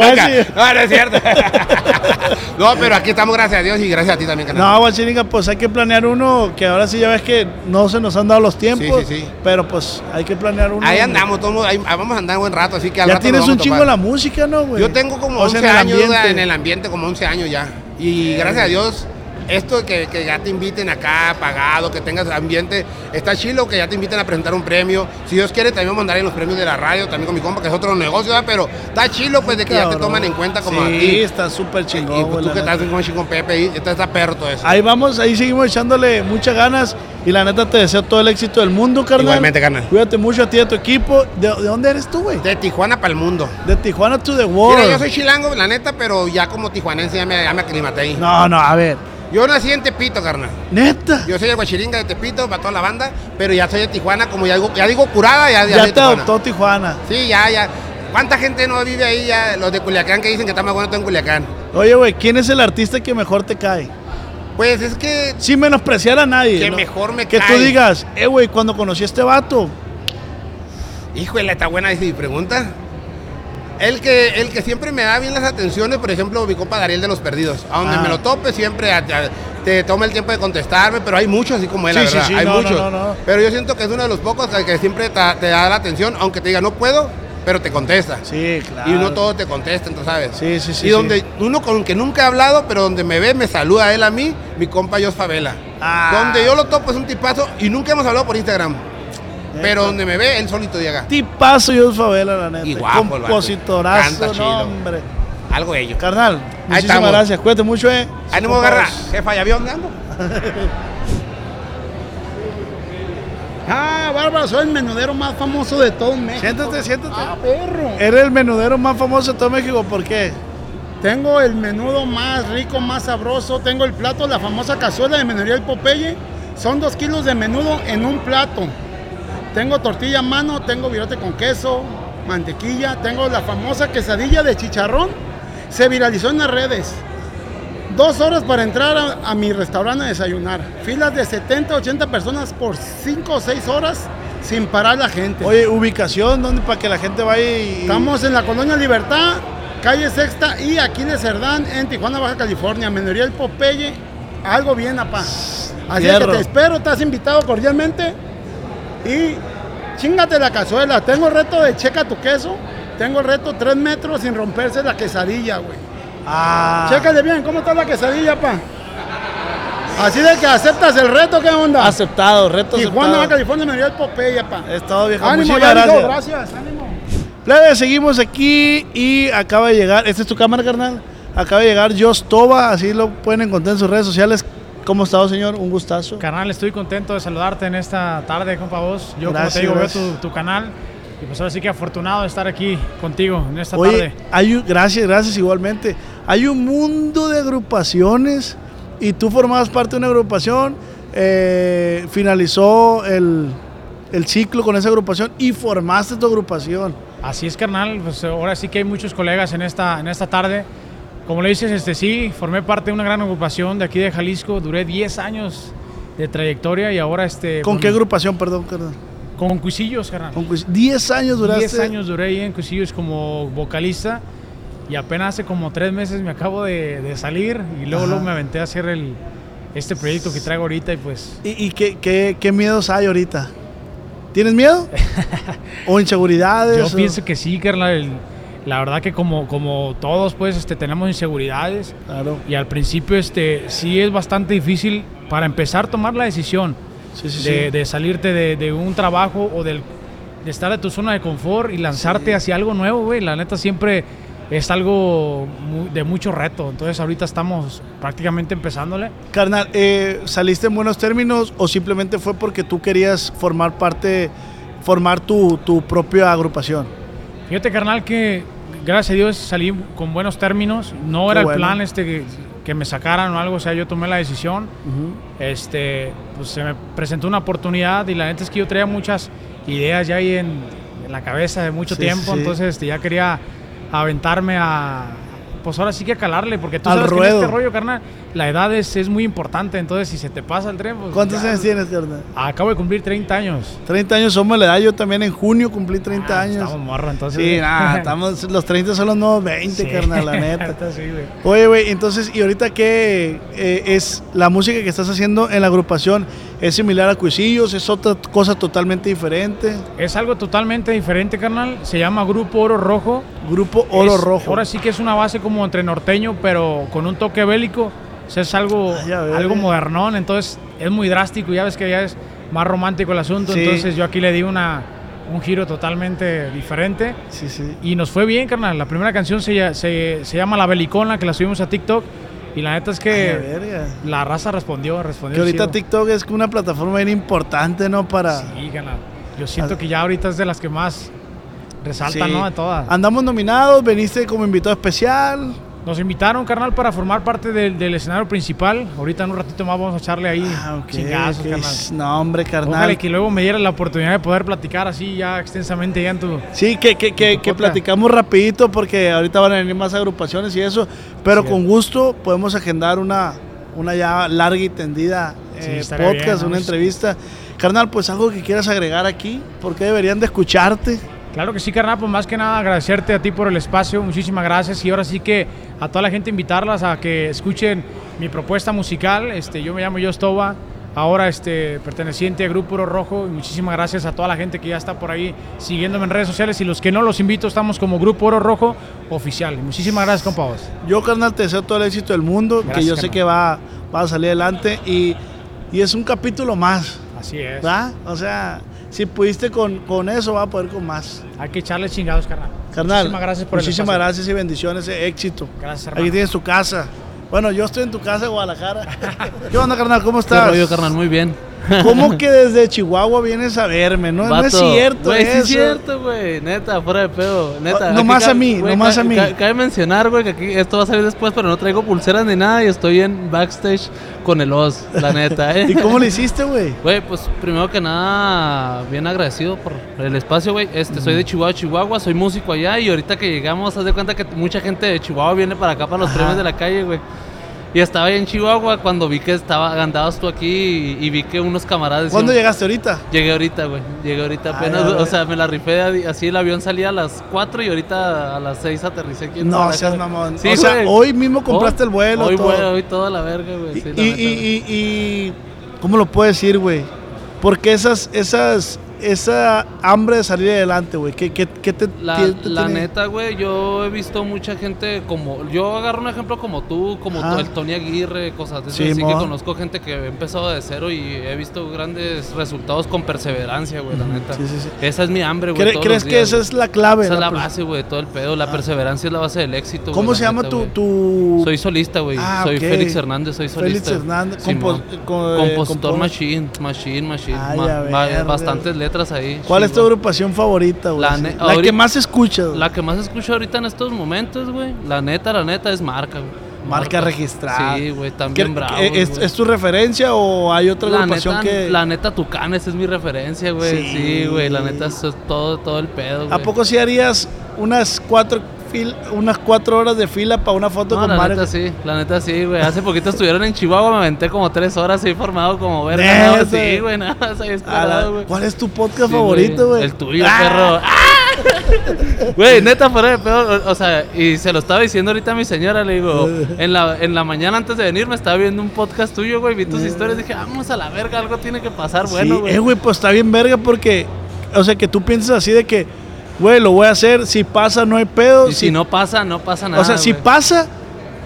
No, no es cierto. *laughs* no, pero aquí estamos, gracias a Dios y gracias a ti también, canal. No, guachiringa, pues hay que planear uno, que ahora sí ya ves que no se nos han dado los tiempos. Sí, sí, sí. Pero pues hay que planear uno. Ahí andamos, todos, ahí- ahí vamos a andar un buen rato, así que al Ya rato tienes nos un vamos a chingo topar. la música, ¿no, güey? Yo tengo como O sea, 11 en el años ambiente. en el ambiente, como 11 años ya. Y gracias a Dios, esto de que, que ya te inviten acá, pagado, que tengas ambiente, está chilo que ya te inviten a presentar un premio. Si Dios quiere, también en los premios de la radio, también con mi compa, que es otro negocio, ¿verdad? pero está chilo pues de que ya te toman en cuenta como sí, a ti. está súper Y chingón, pues, tú que neta. estás con con Pepe, y está, está perro todo eso. Ahí vamos, ahí seguimos echándole muchas ganas. Y la neta te deseo todo el éxito del mundo, carnal. Igualmente, carnal. Cuídate mucho a ti y a tu equipo. ¿De, de dónde eres tú, güey? De Tijuana para el mundo. De Tijuana to the world. Mira, yo soy chilango, la neta, pero ya como tijuanense ya me, ya me aclimaté ahí. No, no, a ver. Yo nací en Tepito, carnal. Neta. Yo soy el guachiringa de Tepito para toda la banda, pero ya soy de Tijuana, como ya digo, ya digo curada, ya, ya, Ya soy te de Tijuana. adoptó Tijuana. Sí, ya, ya. ¿Cuánta gente no vive ahí ya? Los de Culiacán que dicen que está más bueno todo en Culiacán. Oye, güey, ¿quién es el artista que mejor te cae? Pues es que Sin menospreciar a nadie. Que ¿no? mejor me Que tú cae. digas, eh, güey, cuando conocí a este vato. Híjole, está buena esa mi pregunta. El que, el que siempre me da bien las atenciones, por ejemplo, mi compa Dariel de los Perdidos. A donde Ah. me lo tope, siempre a- a- te toma el tiempo de contestarme, pero hay muchos así como él, Sí, sí, verdad. sí, hay no, muchos. no, no. Pero yo siento que es uno de los pocos que, que siempre te, te da la atención, aunque te diga no puedo, pero te contesta. Sí, claro. Y no todo te contesta, entonces, ¿sabes? Sí, sí, sí, Y donde uno con que nunca he hablado, pero donde me ve, me saluda él a mí, mi compa Jos Favela. Ah. Donde yo lo topo es un tipazo y nunca hemos hablado por Instagram. Pero donde me ve, él solito llega. Tipazo yo Favela, la neta. Y guapo. Compositorazo, Canta no, chido. hombre. Algo de ello. Carnal, muchísimas estamos. gracias. Cuídate mucho, eh. Ánimo, garra. Jefa, ¿ya vio dónde ando? *laughs* Ah, Bárbara, soy el menudero más famoso de todo México. Siéntate, siéntate. Ah, perro. Eres el menudero más famoso de todo México, ¿por qué? Tengo el menudo más rico, más sabroso. Tengo el plato, la famosa cazuela de menuría del Popeye. Son dos kilos de menudo en un plato. Tengo tortilla a mano, tengo virote con queso, mantequilla. Tengo la famosa quesadilla de chicharrón. Se viralizó en las redes. Dos horas para entrar a, a mi restaurante a desayunar. Filas de 70, 80 personas por 5 o 6 horas sin parar la gente. Oye, ubicación, ¿dónde para que la gente vaya y. Estamos en la colonia Libertad, calle Sexta y Aquiles Cerdán en Tijuana, Baja California. Menería el Popeye, algo bien, apá. Así es que te espero, estás invitado cordialmente. Y chingate la cazuela. Tengo reto de checa tu queso. Tengo reto 3 metros sin romperse la quesadilla, güey. Ah. Chécale bien, ¿cómo está la quesadilla, pa? Así de que aceptas el reto, ¿qué onda? Aceptado, reto Tijuana, Baja aceptado. California, Menería el Popeye, pa. Es todo, viejo. Ánimo, ya, gracias. gracias, ánimo. Plebe, seguimos aquí y acaba de llegar. ¿Esta es tu cámara, carnal? Acaba de llegar Jos Toba, así lo pueden encontrar en sus redes sociales. ¿Cómo está, señor? Un gustazo. Carnal, estoy contento de saludarte en esta tarde, compa vos. Yo, Gracias, como te digo, veo tu, tu canal y pues ahora sí que afortunado de estar aquí contigo en esta Oye, tarde. hay un- gracias, gracias igualmente. Hay un mundo de agrupaciones y tú formabas parte de una agrupación, eh, finalizó el, el ciclo con esa agrupación y formaste tu agrupación. Así es, carnal. Pues ahora sí que hay muchos colegas en esta, en esta tarde. Como le dices, este sí, formé parte de una gran agrupación de aquí de Jalisco. Duré 10 años de trayectoria y ahora este. ¿Con qué agrupación, perdón, carnal? Con Cuisillos, carnal. Con Cuis- 10 años duraste. 10 años duré ahí en Cuisillos como vocalista y apenas hace como 3 meses me acabo de, de salir y luego, Ajá. luego me aventé a hacer el, este proyecto que traigo ahorita y pues ¿Y, y qué, qué- qué miedos hay ahorita? ¿Tienes miedo? *laughs* ¿O inseguridades? yo o- pienso que sí, carnal. el- la verdad que como, como todos pues este, tenemos inseguridades Claro. y al principio este, sí es bastante difícil para empezar a tomar la decisión Sí, sí, de, sí. de salirte de, de un trabajo o del, de estar de tu zona de confort y lanzarte hacia algo nuevo, güey. La neta siempre es algo de mucho reto. Entonces ahorita estamos prácticamente empezándole. Carnal, eh, ¿saliste en buenos términos o simplemente fue porque tú querías formar parte, formar tu, tu propia agrupación? Fíjate, carnal, que gracias a Dios salí con buenos términos. No Qué era el plan este que, que me sacaran o algo, o sea, yo tomé la decisión. Este, pues se me presentó una oportunidad y la neta es que yo traía muchas ideas ya ahí en, en la cabeza de mucho Sí, tiempo, sí. entonces este, ya quería aventarme a, pues ahora sí que calarle, porque tú Al sabes que en este rollo, carnal, la edad es, es muy importante, entonces si se te pasa el tren, pues ¿Cuántos años tienes, carnal? Acabo de cumplir 30 años. 30 años somos la edad, yo también en junio cumplí 30 Ah, años. Estamos morro, entonces. Sí, nada, *laughs* estamos, los 30 son los nuevos 20, Sí. carnal, la neta. Neta, *laughs* sí, güey. Oye, güey, entonces, ¿y ahorita qué eh, es la música que estás haciendo en la agrupación? ¿Es similar a Cuisillos? ¿Es otra cosa totalmente diferente? Es algo totalmente diferente, carnal. Se llama Grupo Oro Rojo. Grupo Oro Es- Rojo. Ahora sí que es una base como entre norteño, pero con un toque bélico. O sea, es algo, Ay, a ver. algo modernón, entonces es muy drástico. Ya ves que ya es más romántico el asunto. Sí. Entonces yo aquí le di una, un giro totalmente diferente. Sí, sí. Y nos fue bien, carnal. La primera canción se, se, se llama La Belicona, que la subimos a TikTok. Y la neta es Ay, que verga. la raza respondió, respondió. Que ahorita chido. TikTok es una plataforma bien importante, ¿no? Para... Sí, carnal. Yo siento que ya ahorita es de las que más resaltan, Sí. ¿no? De todas. Andamos nominados, veniste como invitado especial. Nos invitaron, carnal, para formar parte del, del escenario principal. Ahorita en un ratito más vamos a echarle ahí Ah, ok, chingazos, ok. carnal. No, hombre, carnal. Ojalá que luego me diera la oportunidad de poder platicar así ya extensamente ya en tu... Sí, que, que, que, que platicamos rapidito porque ahorita van a venir más agrupaciones y eso, pero Sí. con gusto podemos agendar una, una ya larga y tendida eh, podcast, bien, una entrevista. Carnal, pues algo que quieras agregar aquí, porque deberían de escucharte. Claro que sí, carnal, pues más que nada agradecerte a ti por el espacio, muchísimas gracias y ahora sí que a toda la gente invitarlas a que escuchen mi propuesta musical, este, yo me llamo Yostoba, ahora este, perteneciente a Grupo Oro Rojo y muchísimas gracias a toda la gente que ya está por ahí siguiéndome en redes sociales y los que no los invito estamos como Grupo Oro Rojo Oficial. Muchísimas gracias, compa. Yo, carnal, te deseo todo el éxito del mundo, que yo sé que va, va a salir adelante y, y es un capítulo más, Así es. ¿verdad? O sea, si pudiste con, con eso, va a poder con más. Hay que echarle chingados, carnal. Carnal, Muchísimas gracias por el muchísimas gracias y bendiciones, eh, éxito. Gracias, hermano. Aquí tienes tu casa. Bueno, yo estoy en tu casa de Guadalajara. *laughs* ¿Qué onda, carnal? ¿Cómo ¿Qué estás? rollo, carnal? Muy bien. *laughs* ¿Cómo que desde Chihuahua vienes a verme? No, no es Vato, cierto Güey, sí es cierto, güey. Neta, fuera de pedo. Neta. Ah, aquí nomás a mí, güey, nomás a mí. ca- Cabe mencionar, güey, que aquí esto va a salir después, pero no traigo pulseras ni nada y estoy en backstage con el Oz, la neta, *laughs* ¿eh? ¿Y cómo lo hiciste, güey? Güey, pues primero que nada, bien agradecido por el espacio, güey. Este, soy de Chihuahua, Chihuahua, soy músico allá y ahorita que llegamos, haz de cuenta que mucha gente de Chihuahua viene para acá para los Ajá. premios de la calle, güey. Y estaba ahí en Chihuahua cuando vi que estaba andabas tú aquí y, y vi que unos camaradas ¿Cuándo decían- llegaste ahorita? Llegué ahorita, güey. Llegué ahorita apenas. o sea, me la rifé así. El avión salía a las 4 y ahorita a las 6 aterricé aquí en No seas mamón. Sí, o sea, güey. hoy mismo compraste Hoy- el vuelo. Hoy, todo. güey, hoy toda la verga, güey. Y, sí, la y, y- y- y- ¿cómo lo puedo decir, güey? Porque esas, esas, esa hambre de salir adelante, güey. ¿Qué, qué, qué te, La, te la neta, güey, yo he visto mucha gente como. Yo agarro un ejemplo como tú, como el Tony Aguirre, cosas de eso. Sí, así que conozco gente que ha empezado de cero y he visto grandes resultados con perseverancia, güey, la neta. Sí, sí, sí. Esa es mi hambre, güey. ¿Cre- todos ¿Crees los que esa es la clave? Esa es la pers- base, güey, de todo el pedo. La perseverancia es la base del éxito. ¿Cómo se llama neta, tu, tu...? Soy solista, güey. Ah, Soy. Félix Hernández, soy Félix solista. Hernández, compos- co- eh, Compositor compos- Machine, Machine, Machine. Ay, Ma- ver, bastantes letras ahí. ¿Cuál es tu agrupación favorita, güey? La La, que más escuchas. La que más escucho ahorita en estos momentos, güey. La neta, la neta es marca, güey. Marca registrada. Sí, güey, ¿Qué- también bravo. ¿Es, es tu referencia o hay otra la agrupación neta, que...? la neta, Tucanes es mi referencia, güey. Sí. Sí, güey, la neta, es todo, todo el pedo, güey. ¿A poco sí harías unas cuatro unas cuatro horas de fila para una foto No, con la Mario. neta sí, la neta sí, güey. Hace poquito estuvieron en Chihuahua, me aventé como tres horas ahí formado como verga. No, sí, güey, nada más ahí esperado, güey. ¿Cuál es tu podcast Sí, favorito, güey? El tuyo, Ah. perro. *laughs* Güey, neta, fuera de pedo. O, sea, y se lo estaba diciendo ahorita a mi señora, le digo, *laughs* en la, en la mañana antes de venir me estaba viendo un podcast tuyo, güey, vi tus historias, dije, vamos a la verga, algo tiene que pasar, bueno, sí, güey. eh, güey, pues está bien verga porque, o sea, que tú piensas así de que, güey, lo voy a hacer, si pasa no hay pedo. y si no pasa, no pasa nada. o sea, si pasa,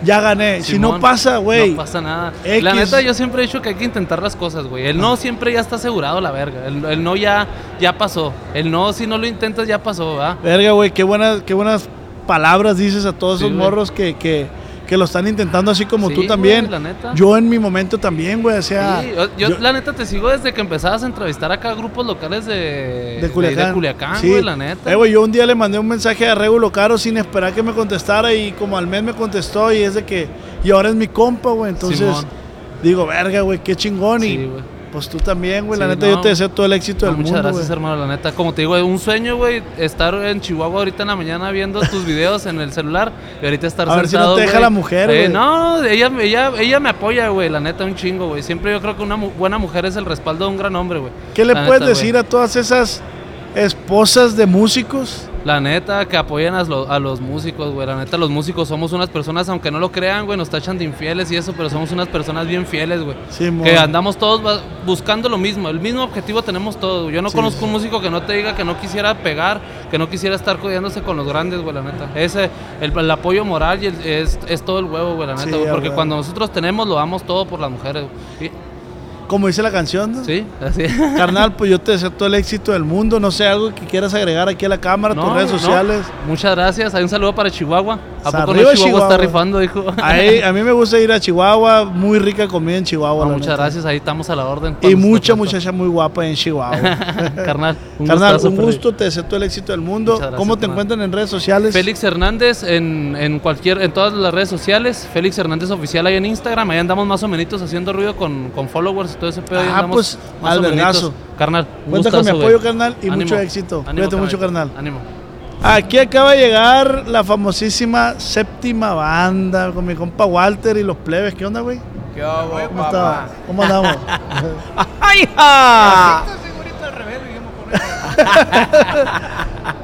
ya gané. si no pasa, güey. No pasa nada. X. La neta, yo siempre he dicho que hay que intentar las cosas, güey. El no siempre ya está asegurado, la verga. El, el no ya, ya pasó. El no, si no lo intentas, ya pasó, ¿verdad? Verga, güey, qué buenas, qué buenas palabras dices a todos Sí, esos morros que, que, que lo están intentando así como Sí, tú güey, también. la neta. Yo en mi momento también, güey, o sea. Sí, yo, yo, yo- la neta te sigo desde que empezabas a entrevistar acá grupos locales de, de Culiacán. de Culiacán, Sí. güey, la neta. Eh, güey, yo un día le mandé un mensaje a Regulo Caro sin esperar que me contestara y como al mes me contestó y es de que, y ahora es mi compa, güey, entonces Simón. digo, verga, güey, qué chingón y güey. Pues tú también, güey, la neta no. yo te deseo todo el éxito No, del muchas mundo, gracias, güey. hermano, la neta. Como te digo, un sueño, güey, estar en Chihuahua ahorita en la mañana viendo tus videos en el celular y ahorita estar A ver si no sentado, te deja güey. la mujer, Eh, güey. no, ella, ella, ella me apoya, güey, la neta, un chingo, güey. Siempre yo creo que una mu- buena mujer es el respaldo de un gran hombre, güey. ¿Qué le La puedes neta, decir güey. a todas esas esposas de músicos? La neta, que apoyen a, lo- a los músicos, güey. La neta, los músicos somos unas personas, aunque no lo crean, güey, nos tachan de infieles y eso, pero somos unas personas bien fieles, güey. Sí, que andamos todos buscando lo mismo, el mismo objetivo tenemos todos. Yo no Sí, conozco sí. un músico que no te diga que no quisiera pegar, que no quisiera estar codiándose con los grandes, güey, la neta. Ese, el, el apoyo moral y el- es, es todo el huevo, güey, la neta, a Porque cuando nosotros tenemos, lo damos todo por las mujeres, güey. Y- Como dice la canción, ¿no? Sí, así. *laughs* Carnal, pues yo te deseo todo el éxito del mundo. No sé, algo que quieras agregar aquí a la cámara, tus redes no. sociales. Muchas gracias. Hay un saludo para Chihuahua. ¿A poco Chihuahua, Chihuahua. está rifando, dijo? Ahí, *laughs* a mí me gusta ir a Chihuahua, muy rica comida en Chihuahua. No, muchas neta. gracias, ahí estamos a la orden. Y mucha muchacha muy guapa en Chihuahua. *laughs* Carnal, un Carnal, gustazo, un gusto, te deseo todo el éxito del mundo. Gracias, ¿Cómo te carnal. encuentran en redes sociales? Félix Hernández en, en cualquier, en todas las redes sociales. Félix Hernández oficial ahí en Instagram. Ahí andamos más o menos haciendo ruido con, con followers todo ese pedo. Ah, pues, más al vergazo. Carnal, Cuenta con mi gustazo, apoyo, güey. carnal, y Ánimo. mucho éxito. Ánimo, Cuídate mucho, carnal. Ánimo. Aquí acaba de llegar la famosísima séptima banda con mi compa Walter y los plebes. ¿Qué onda, güey? ¿Qué hago, ¿Cómo, está? ¿Cómo andamos? *laughs* ¡Ay, ja!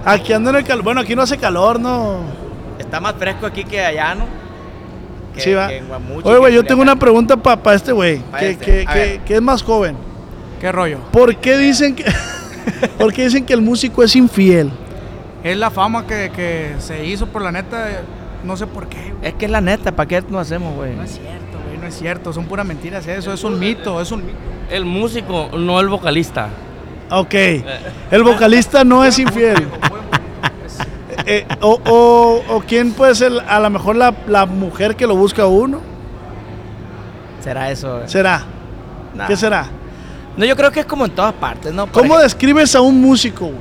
aquí ando en el calor. Bueno, aquí no hace calor, ¿no? Está más fresco aquí que allá, ¿no? Que- sí, va. que en Guamuchi, Oye, güey, yo en tengo una pregunta para este güey, que, este, que- es más joven. ¿Qué rollo? ¿Por qué dicen que, *laughs* ¿por qué dicen que el músico es infiel? Es la fama que, que se hizo por la neta, no sé por qué. güey. Es que es la neta, ¿para qué no hacemos, güey? No es cierto, güey, no es cierto, son puras mentiras eso, es un mito, es un mito. El músico, no el vocalista. Ok. El vocalista no es infiel. *laughs* Eh, o, o- o quién puede ser a lo mejor la, la mujer que lo busca a uno? ¿Será eso? güey? ¿Será? Nah. ¿Qué será? No, yo creo que es como en todas partes, ¿no? Por ¿Cómo ejemplo, describes a un músico? güey?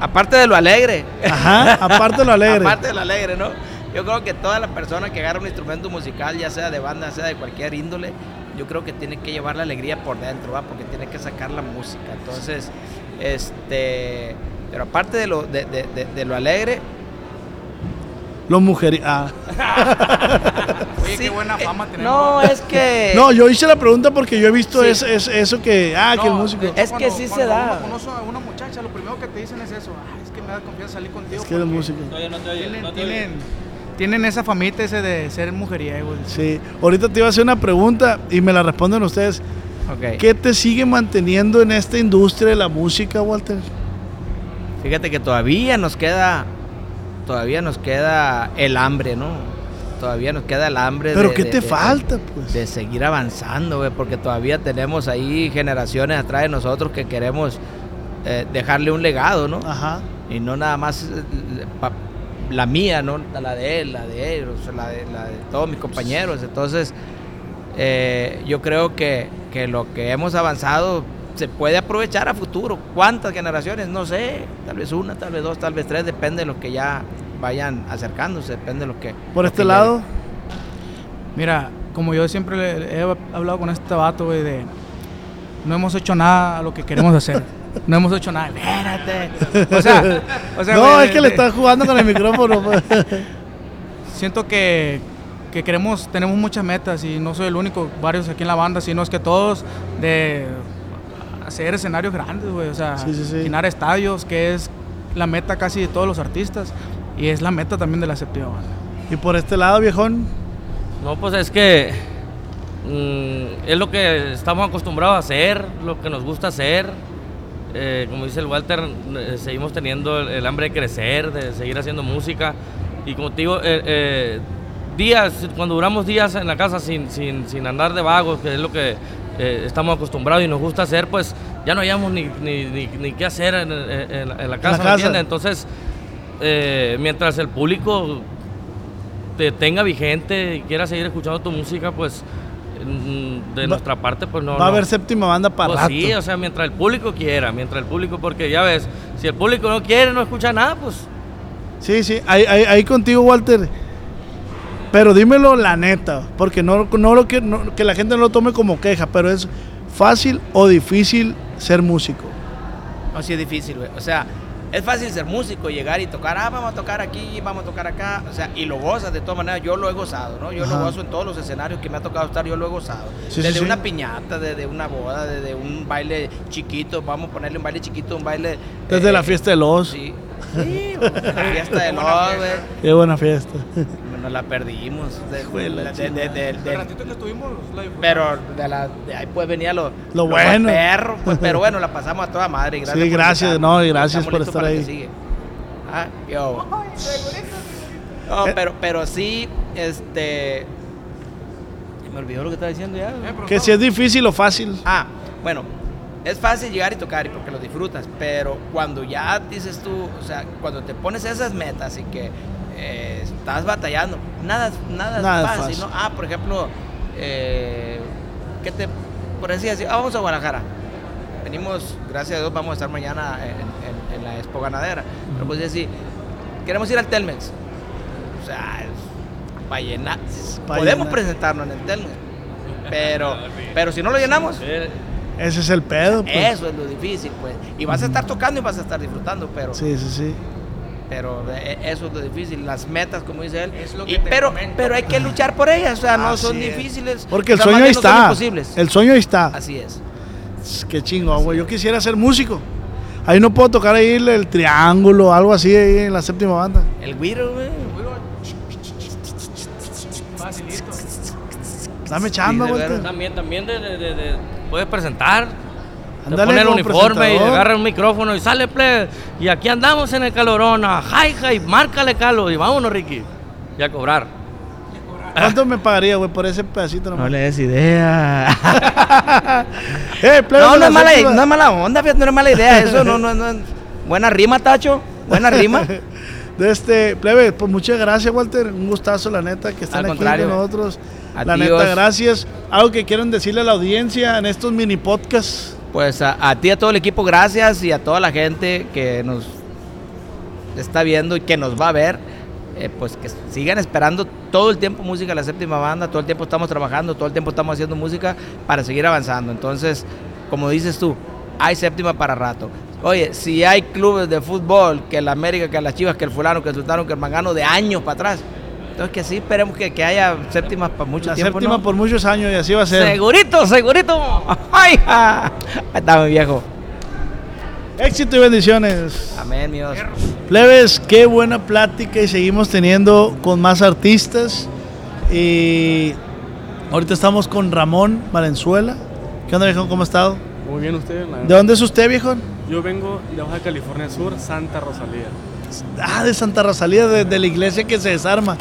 Aparte de lo alegre. Ajá, aparte de lo alegre. aparte de lo alegre, ¿no? Yo creo que toda la persona que agarra un instrumento musical, ya sea de banda, sea de cualquier índole, yo creo que tiene que llevar la alegría por dentro, ¿va? Porque tiene que sacar la música. Entonces, este... Pero aparte de lo, de, de- de- de lo alegre... Los mujeres. Ah. *laughs* Oye, qué buena eh, fama tenemos. No, es que... *laughs* No, yo hice la pregunta porque yo he visto Sí. es- es- eso que. Ah, que el No, músico. hecho, Es que sí se cuando da. uno conoce a una muchacha, lo primero que te dicen es eso. "Ay, es que me da confianza salir contigo. Es que eres porque músico. Tienen, tienen, tienen esa famita ese de ser mujeriego. Sí. Ahorita te iba a hacer una pregunta y me la responden ustedes. Ok. ¿Qué te sigue manteniendo en esta industria de la música, Walter? Fíjate que todavía nos queda, todavía nos queda el hambre, ¿no? Todavía nos queda el hambre. ¿Pero de- qué de- te de- falta, pues? De seguir avanzando, güey, porque todavía tenemos ahí generaciones atrás de nosotros que queremos eh, dejarle un legado, ¿no? Ajá. Y no nada más eh, pa- la mía, ¿no? La de él, la de ellos, la de, la de todos mis compañeros. Entonces, eh, yo creo que, que lo que hemos avanzado se puede aprovechar a futuro. ¿Cuántas generaciones? No sé, tal vez una, tal vez dos, tal vez tres, depende de lo que ya vayan acercándose, depende de lo que... Por lo este que lado, Mira, como yo siempre le- he hablado con este vato, güey, de no hemos hecho nada a lo que queremos hacer. no hemos hecho nada. Espérate. O sea, o sea, *laughs* no, güey, es que le estás jugando con el micrófono. *laughs* pues. Siento que, que queremos, tenemos muchas metas y no soy el único, varios aquí en la banda, sino es que todos de hacer escenarios grandes, güey. O sea, Sí, sí, sí. llenar estadios, que es la meta casi de todos los artistas y es la meta también de la séptima banda. y por este lado, viejón. No, pues es que mm, es lo que estamos acostumbrados a hacer, lo que nos gusta hacer. Eh, como dice el Walter, eh, seguimos teniendo el, el hambre de crecer, de seguir haciendo música. Y como te digo, eh, eh, días, cuando duramos días en la casa sin, sin, sin andar de vagos, que es lo que eh, estamos acostumbrados y nos gusta hacer, pues ya no hayamos ni, ni, ni- ni qué hacer en, en- en la- en la casa, ¿me casa. entiendes? Entonces, eh, mientras el público te tenga vigente y quiera seguir escuchando tu música, pues mm, de Va- nuestra parte, pues no. Va a haber séptima banda para Pues rato. sí, o sea, mientras el público quiera, mientras el público, porque ya ves, si el público no quiere, no escucha nada, pues Sí, sí, ahí, ahí- ahí contigo, Walter. Pero dímelo la neta, porque no, no lo que, no- que la gente no lo tome como queja, pero es fácil o difícil ser músico. No, sí es difícil, güey. O sea, es fácil ser músico, llegar y tocar, ah, vamos a tocar aquí, vamos a tocar acá. O sea, y lo gozas de todas maneras. Yo lo he gozado, ¿no? Yo Ajá. lo gozo en todos los escenarios que me ha tocado estar, yo lo he gozado. Sí, desde sí. una piñata, desde una boda, desde un baile chiquito, vamos a ponerle un baile chiquito, un baile. Desde eh, la fiesta de los. Sí. Sí, la fiesta de *laughs* los, güey. Qué buena fiesta. Nos la perdimos. De, de la de- de- de- de- El ratito que estuvimos, la disfrutamos. pero de, la, de ahí pues venía lo, Lo los bueno. perros, pues, *laughs* pero bueno, la pasamos a toda madre. y Gracias Sí, por gracias, no, y gracias por estar ahí. Ah, yo. No, Eh. pero, pero sí, este. Me olvidó lo que estaba diciendo ya. güey. Que si es difícil o fácil. Ah, bueno, es fácil llegar y tocar y porque lo disfrutas, pero cuando ya dices tú, o sea, cuando te pones esas metas y que eh, estás batallando, nada, nada, Nada fácil, fácil. ¿no? Ah, por ejemplo, eh, ¿qué te, por decir así, ah, vamos a Guadalajara. Venimos, gracias a Dios, vamos a estar mañana en, en- en la Expo Ganadera. Pero pues decir, queremos ir al Telmex. O sea, para llenar. Podemos llenar. presentarnos en el Telmex. Pero, pero si no lo llenamos, Ese es el pedo. Pues. eso es lo difícil, pues. Y vas a estar tocando y vas a estar disfrutando, pero, Sí, sí, sí. Pero eh, eso es lo difícil. Las metas, como dice él. Es lo y- que te pero, comento. pero hay que luchar por ellas, o sea, no son es. difíciles. Porque el sueño ahí no está. imposibles. El sueño ahí está. Así es. Qué chingón, güey. Yo quisiera ser músico. Ahí no puedo tocar ahí el, el triángulo, algo así ahí en la séptima banda. El güiro, güey. Facilito. Dame chamba, Sí, Walter. también, también de, de- de- de- puedes presentar. Te Ándale, pones el uniforme y agarra el micrófono y sale plebe. Y aquí andamos en el calorón. a Hi, hi, márcale calo y vámonos, Ricky. Y a cobrar. ¿Cuánto me pagaría, güey, por ese pedacito nomás? le des idea. *laughs* Eh, plebe no, no la es, mala, no es mala onda, fíjate, no es mala idea. Eso no, no, no. Buena rima, Tacho. Buena rima. *laughs* De este, plebe, pues muchas gracias, Walter. Un gustazo, la neta, que están Al aquí con nosotros. La neta, gracias. Algo que quieran decirle a la audiencia en estos mini podcasts. Pues a, a ti, a todo el equipo, gracias y a toda la gente que nos está viendo y que nos va a ver. eh, pues que sigan esperando todo el tiempo música la séptima banda, todo el tiempo estamos trabajando, todo el tiempo estamos haciendo música para seguir avanzando. Entonces, como dices tú, hay séptima para rato. Oye, si hay clubes de fútbol, que el América, que las Chivas, que el fulano, que el sultano, que el mangano, de años para atrás. Entonces que sí, esperemos que, que haya séptimas para mucho La tiempo. séptima ¿no? por muchos años y así va a ser. Segurito, segurito. *laughs* Ay, ja. Está mi viejo. Éxito y bendiciones. Amén, mi Dios. Plebes, qué buena plática y seguimos teniendo con más artistas. Y ahorita estamos con Ramón Valenzuela. ¿Qué onda, viejo? ¿Cómo ha estado? Muy bien usted. ¿De dónde es usted, viejo? Yo vengo de Baja California Sur, Santa Rosalía. Ah, de Santa Rosalía, de, de la iglesia que se desarma.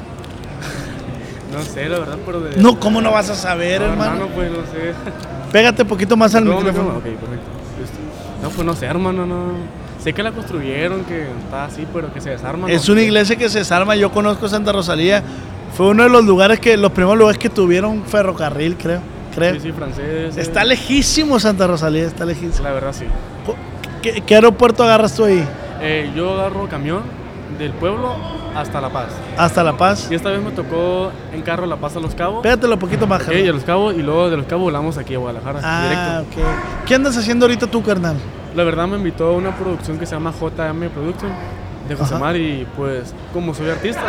No sé, la verdad, pero de... No, ¿cómo no vas a saber, No, hermano? pues no sé. *laughs* Pégate un poquito más al No, micrófono. no, ok, perfecto. No, pues no sé, hermano, no. Sé que la construyeron, que está así, pero que se desarma. Es una iglesia que se desarma. Yo conozco Santa Rosalía. Fue uno de los lugares que, los primeros lugares que tuvieron ferrocarril, creo. creo. Sí, sí, francés. Está lejísimo Santa Rosalía, está lejísimo. La verdad, sí. ¿Qué, qué aeropuerto agarras tú ahí? Eh, yo agarro camión del pueblo hasta La Paz. Hasta La Paz. Y esta vez me tocó en carro La Paz a Los Cabos. Pégatelo un poquito más, Ok, y a Los Cabos, y luego de Los Cabos volamos aquí a Guadalajara, Ah, directo. ok. ¿Qué andas haciendo ahorita tú, carnal? La verdad me invitó a una producción que se llama JM Production de José Ajá. Mar y pues como soy artista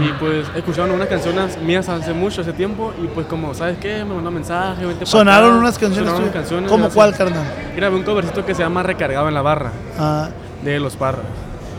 y pues escucharon unas canciones mías hace mucho, hace tiempo y pues como, ¿sabes qué? Me mandó un mensaje. vente Sonaron acá. unas canciones Sonaron canciones, ¿Cómo cuál, carnal? Grabé un covercito que se llama Recargado en la barra Ah, de Los Parras.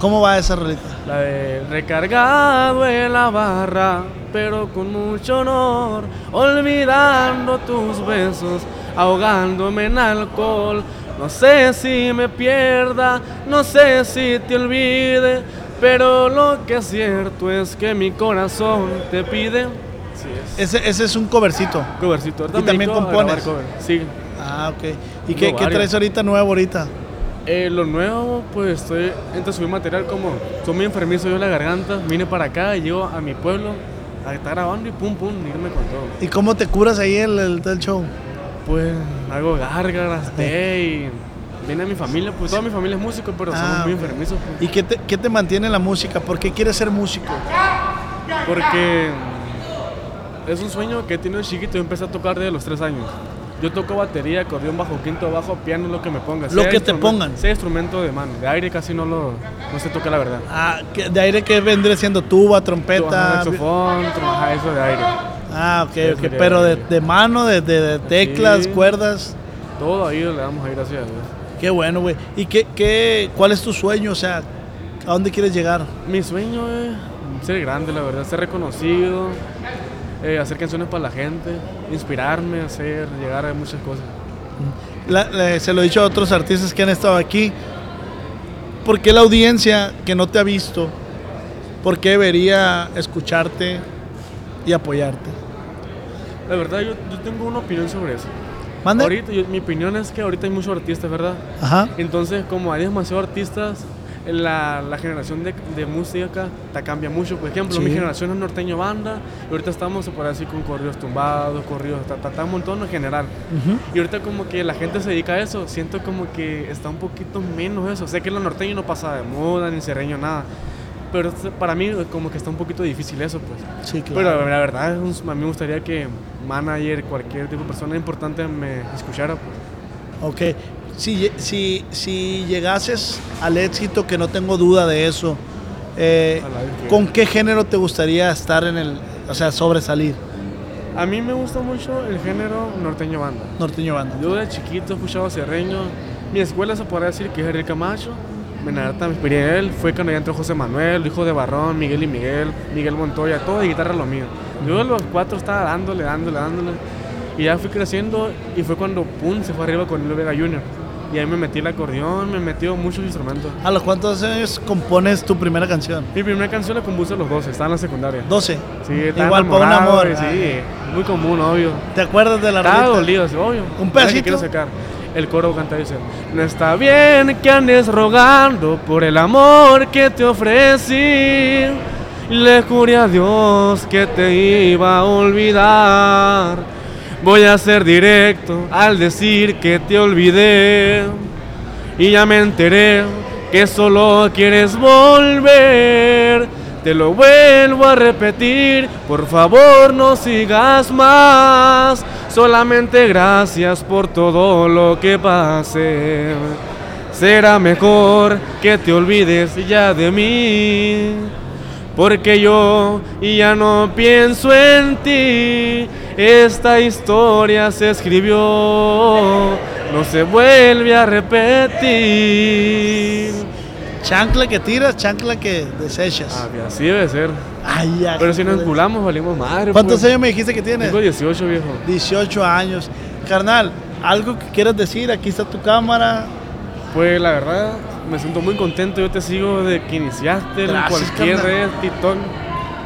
¿Cómo va esa rolita? La de recargado en la barra, pero con mucho honor, olvidando tus besos, ahogándome en alcohol. No sé si me pierda, no sé si te olvide, pero lo que es cierto es que mi corazón te pide. Sí, es. Ese, ese es un covercito. Covercito. Ahorita ¿Y también compones? cover, Sí. Ah, ok. ¿Y qué, qué traes ahorita nuevo ahorita? Eh, lo nuevo, pues estoy entre subir material como soy muy enfermizo yo la garganta, vine para acá y llego a mi pueblo a estar grabando y pum pum, irme con todo. ¿Y cómo te curas ahí el, el, el show? Pues hago gárgaras, té y viene mi familia, pues toda mi familia es músico, pero Ah, somos muy enfermizos. pues. ¿Y qué te, qué te mantiene en la música? ¿Por qué quieres ser músico? Porque es un sueño que he tenido chiquito, yo empecé a tocar desde los tres años. Yo toco batería, acordeón, bajo quinto, bajo, piano, lo que me ponga. Lo Sea que te pongan. Sea instrumento de mano, de aire casi no lo no se toca la verdad. Ah, ¿qué- ¿De aire que vendría siendo tuba, trompeta? Saxofón, trabajar eso de aire. Ah, ok, Eso ok. Pero de, mano, de, de- de teclas, Sí. cuerdas. Todo ahí le damos ahí, gracias a Dios. Qué bueno, güey. ¿Y qué, qué, cuál es tu sueño? O sea, ¿a dónde quieres llegar? Mi sueño es ser grande, la verdad, ser reconocido, eh, hacer canciones para la gente, inspirarme, hacer, llegar a muchas cosas. La- la- se lo he dicho a otros artistas que han estado aquí. ¿Por qué la audiencia que no te ha visto, por qué debería escucharte y apoyarte? La verdad, yo, yo tengo una opinión sobre eso. ¿Mande? Ahorita, yo- mi opinión es que ahorita hay muchos artistas, ¿verdad? Ajá. Entonces, como hay demasiados artistas, la, la generación de, de música te cambia mucho. Por ejemplo, Sí. mi generación es norteño banda, y ahorita estamos por así con corridos tumbados, corridos, ta, ta, ta, un montón en general. Ujú. Y ahorita como que la gente se dedica a eso, siento como que está un poquito menos eso. Sé que lo norteño no pasa de moda, ni serreño, nada. Pero para mí como que está un poquito difícil eso, pues. Sí, claro. Pero la verdad, a mí me gustaría que manager, cualquier tipo de persona importante me escuchara, pues. Ok. Si, si, si llegases al éxito, que no tengo duda de eso, eh, ¿con qué género te gustaría estar en el, o sea, sobresalir? A mí me gusta mucho el género norteño banda. Norteño banda. Yo de chiquito he escuchado serreño. Mi escuela se podría decir que es Henry Camacho. Me nada, me inspiré en él. Fue cuando ya entró José Manuel, hijo de Barrón, Miguel y Miguel, Miguel Montoya, todo de guitarra lo mío. Yo de los cuatro estaba dándole, dándole, dándole. Y ya fui creciendo y fue cuando pum, se fue arriba con el Vega Junior. Y ahí me metí el acordeón, me metió muchos instrumentos. ¿A los cuántos años compones tu primera canción? Mi primera canción la compuse a los 12, estaba en la secundaria. 12. Sí, estaba Igual por un amor. y Sí, muy común, obvio. ¿Te acuerdas de la Estaba dolido, sí, obvio. ¿Un la que pedacito? quiero sacar. El coro canta y dice: No está bien que andes rogando por el amor que te ofrecí. Le juré a Dios que te iba a olvidar. Voy a ser directo al decir que te olvidé. Y ya me enteré que solo quieres volver. Te lo vuelvo a repetir, por favor no sigas más. Solamente gracias por todo lo que pase. Será mejor que te olvides ya de mí. Porque yo ya no pienso en ti. Esta historia se escribió, no se vuelve a repetir. Chancla que tiras, chancla que desechas. Ah, así debe ser. Ay, Pero si nos enculamos, valimos madre. ¿Cuántos pues. años me dijiste que tienes? Tengo 18, viejo. 18 años. Carnal, algo que quieras decir, aquí está tu cámara. Pues la verdad, me siento muy contento. Yo te sigo desde que iniciaste Gracias, en cualquier carnal. red, TikTok.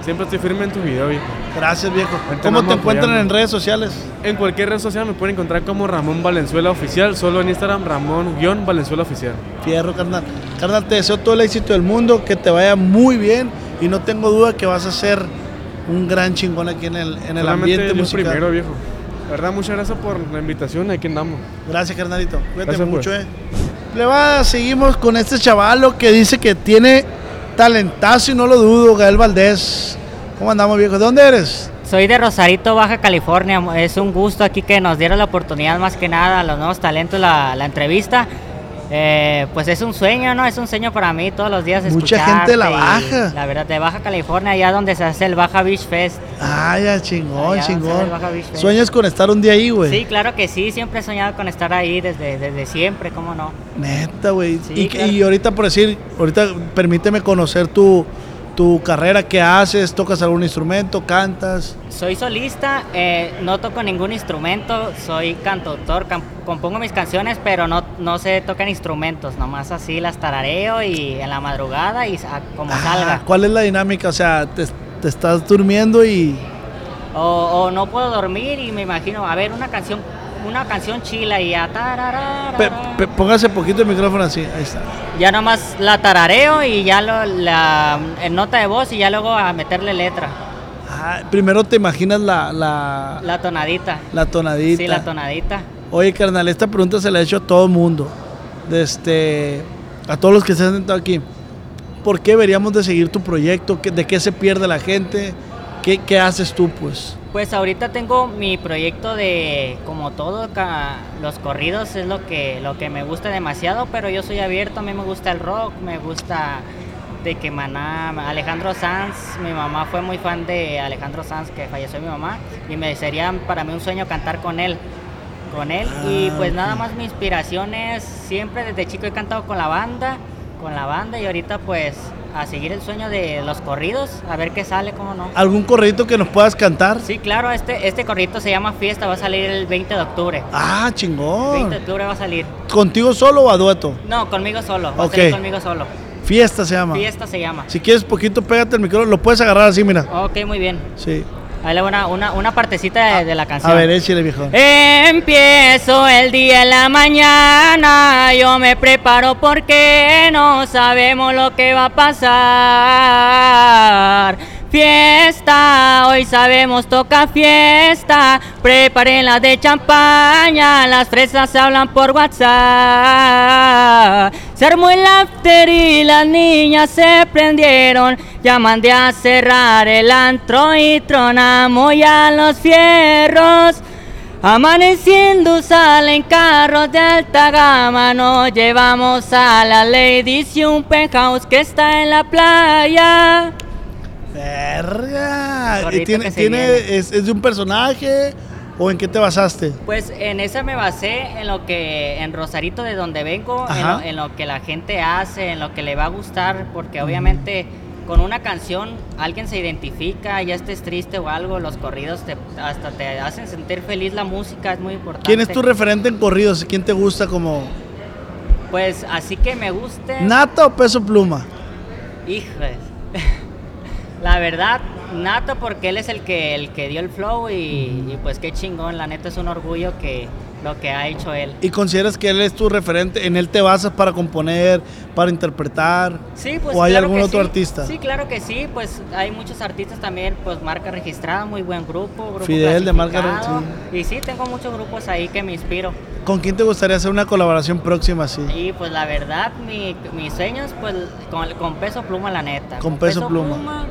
Siempre estoy firme en tus videos, viejo. Gracias, viejo. ¿Cómo te encuentran en redes sociales? En cualquier red social me pueden encontrar como Ramón Valenzuela Oficial, solo en Instagram Ramón-Valenzuela Oficial. Fierro, carnal. Carnal, te deseo todo el éxito del mundo, que te vaya muy bien y no tengo duda que vas a ser un gran chingón aquí en el, en el ambiente Dios musical. primero, viejo. La verdad, muchas gracias por la invitación. Aquí andamos. Gracias, carnalito. Cuídate Gracias, mucho, pues. eh. Plebada, seguimos con este chavalo que dice que tiene talentazo y no lo dudo, Gael Valdés. ¿Cómo andamos, viejo? ¿De dónde eres? Soy de Rosarito, Baja California. Es un gusto aquí que nos diera la oportunidad más que nada a los nuevos talentos la, la entrevista. Eh, pues es un sueño, ¿no? Es un sueño para mí todos los días Mucha gente de la Baja. La verdad, de Baja California, allá donde se hace el Baja Beach Fest. Ah, ya, chingón, Allá, chingón. ¿Sueñas con estar un día ahí, güey? Sí, claro que sí, siempre he soñado con estar ahí desde, desde siempre, ¿cómo no? Neta, güey. Sí, y, claro. y ahorita, por decir, ahorita permíteme conocer tu, tu carrera, qué haces, tocas algún instrumento, cantas. Soy solista, eh, no toco ningún instrumento, soy cantautor, compongo mis canciones, pero no, no sé tocar instrumentos, nomás así las tarareo y en la madrugada y como Ah, salga. ¿Cuál es la dinámica? O sea, te, te estás durmiendo y... O, o no puedo dormir y me imagino, a ver, una canción, una canción chila y ya Pe- pe- póngase poquito el micrófono así, ahí está. ya nomás la tarareo y ya lo, la en nota de voz y ya luego a meterle letra, Ah, primero te imaginas la, la, la tonadita. la tonadita. Sí, la tonadita. Oye, carnal, esta pregunta se la he hecho a todo el mundo. Este, a todos los que se han sentado aquí. ¿Por qué deberíamos de seguir tu proyecto? ¿Qué- ¿De qué se pierde la gente? ¿Qué, qué haces tú, pues? Pues ahorita tengo mi proyecto de, como todo, los corridos es lo que, lo que me gusta demasiado, pero yo soy abierto, a mí me gusta el rock, me gusta de que Maná, Alejandro Sanz, mi mamá fue muy fan de Alejandro Sanz, que falleció mi mamá, y me sería para mí un sueño cantar con él, con él, y Ah, pues nada más mi inspiración es, siempre desde chico he cantado con la banda, con la banda, y ahorita pues a seguir el sueño de los corridos, a ver qué sale, cómo no. ¿Algún corridito que nos puedas cantar? Sí, claro, este, este corrito se llama Fiesta, va a salir el 20 de octubre. Ah, 20 chingón. de octubre va a salir. ¿Contigo solo o a dueto? No, conmigo solo, va Ok. a salir conmigo solo. Fiesta se llama. Fiesta se llama. Si quieres poquito, pégate el micrófono. Lo puedes agarrar así, mira. Ok, muy bien. Sí. Ahí le una, una, una partecita de, de la canción. A ver, échale, viejo. Empiezo el día en la mañana, yo me preparo porque no sabemos lo que va a pasar. Fiesta, hoy sabemos toca fiesta, preparen la de champaña, las fresas hablan por WhatsApp. Se armó el after y las niñas se prendieron, ya mandé a cerrar el antro y tronamos ya los fierros. Amaneciendo salen carros de alta gama, nos llevamos a la ladies y un penthouse que está en la playa. Verga. ¿Y Corridito tiene, es, es de un personaje o en qué te basaste? Pues en esa me basé en lo que, en Rosarito de donde vengo, en lo, en lo que la gente hace, en lo que le va a gustar, porque obviamente con una canción alguien se identifica, ya estés triste o algo, los corridos te, hasta te hacen sentir feliz la música, es muy importante. ¿Quién es tu referente en corridos? ¿Quién te gusta como Pues así que me guste. Nata o Peso Pluma? Híjoles. *laughs* La verdad, Nato porque él es el que el que dio el flow y, y pues qué chingón, la neta es un orgullo que lo que ha hecho él. ¿Y consideras que él es tu referente? ¿En él te basas para componer, para interpretar? Sí, pues ¿O hay claro algún otro sí. artista? Sí, claro que sí, pues hay muchos artistas también, pues marca registrada, muy buen grupo, grupo Fidel de marca clasificado. Y sí, tengo muchos grupos ahí que me inspiro. ¿Con quién te gustaría hacer una colaboración próxima así? Y pues la verdad, mi, mis sueños, pues con, con peso pluma, la neta. Con Peso Pluma.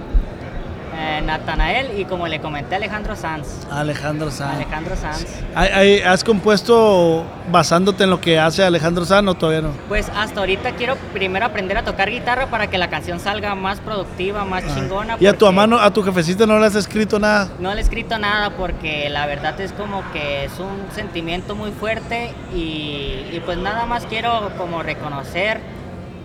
Eh, Natanael y como le comenté, Alejandro Sanz. Alejandro Sanz. Alejandro Sanz. ¿Hay- hay- ¿Has compuesto basándote en lo que hace Alejandro Sanz o todavía no? Pues hasta ahorita quiero primero aprender a tocar guitarra para que la canción salga más productiva, más chingona. ¿Y a tu mano, a tu jefecita no le has escrito nada? No le he escrito nada porque la verdad es como que es un sentimiento muy fuerte y, y pues nada más quiero como reconocer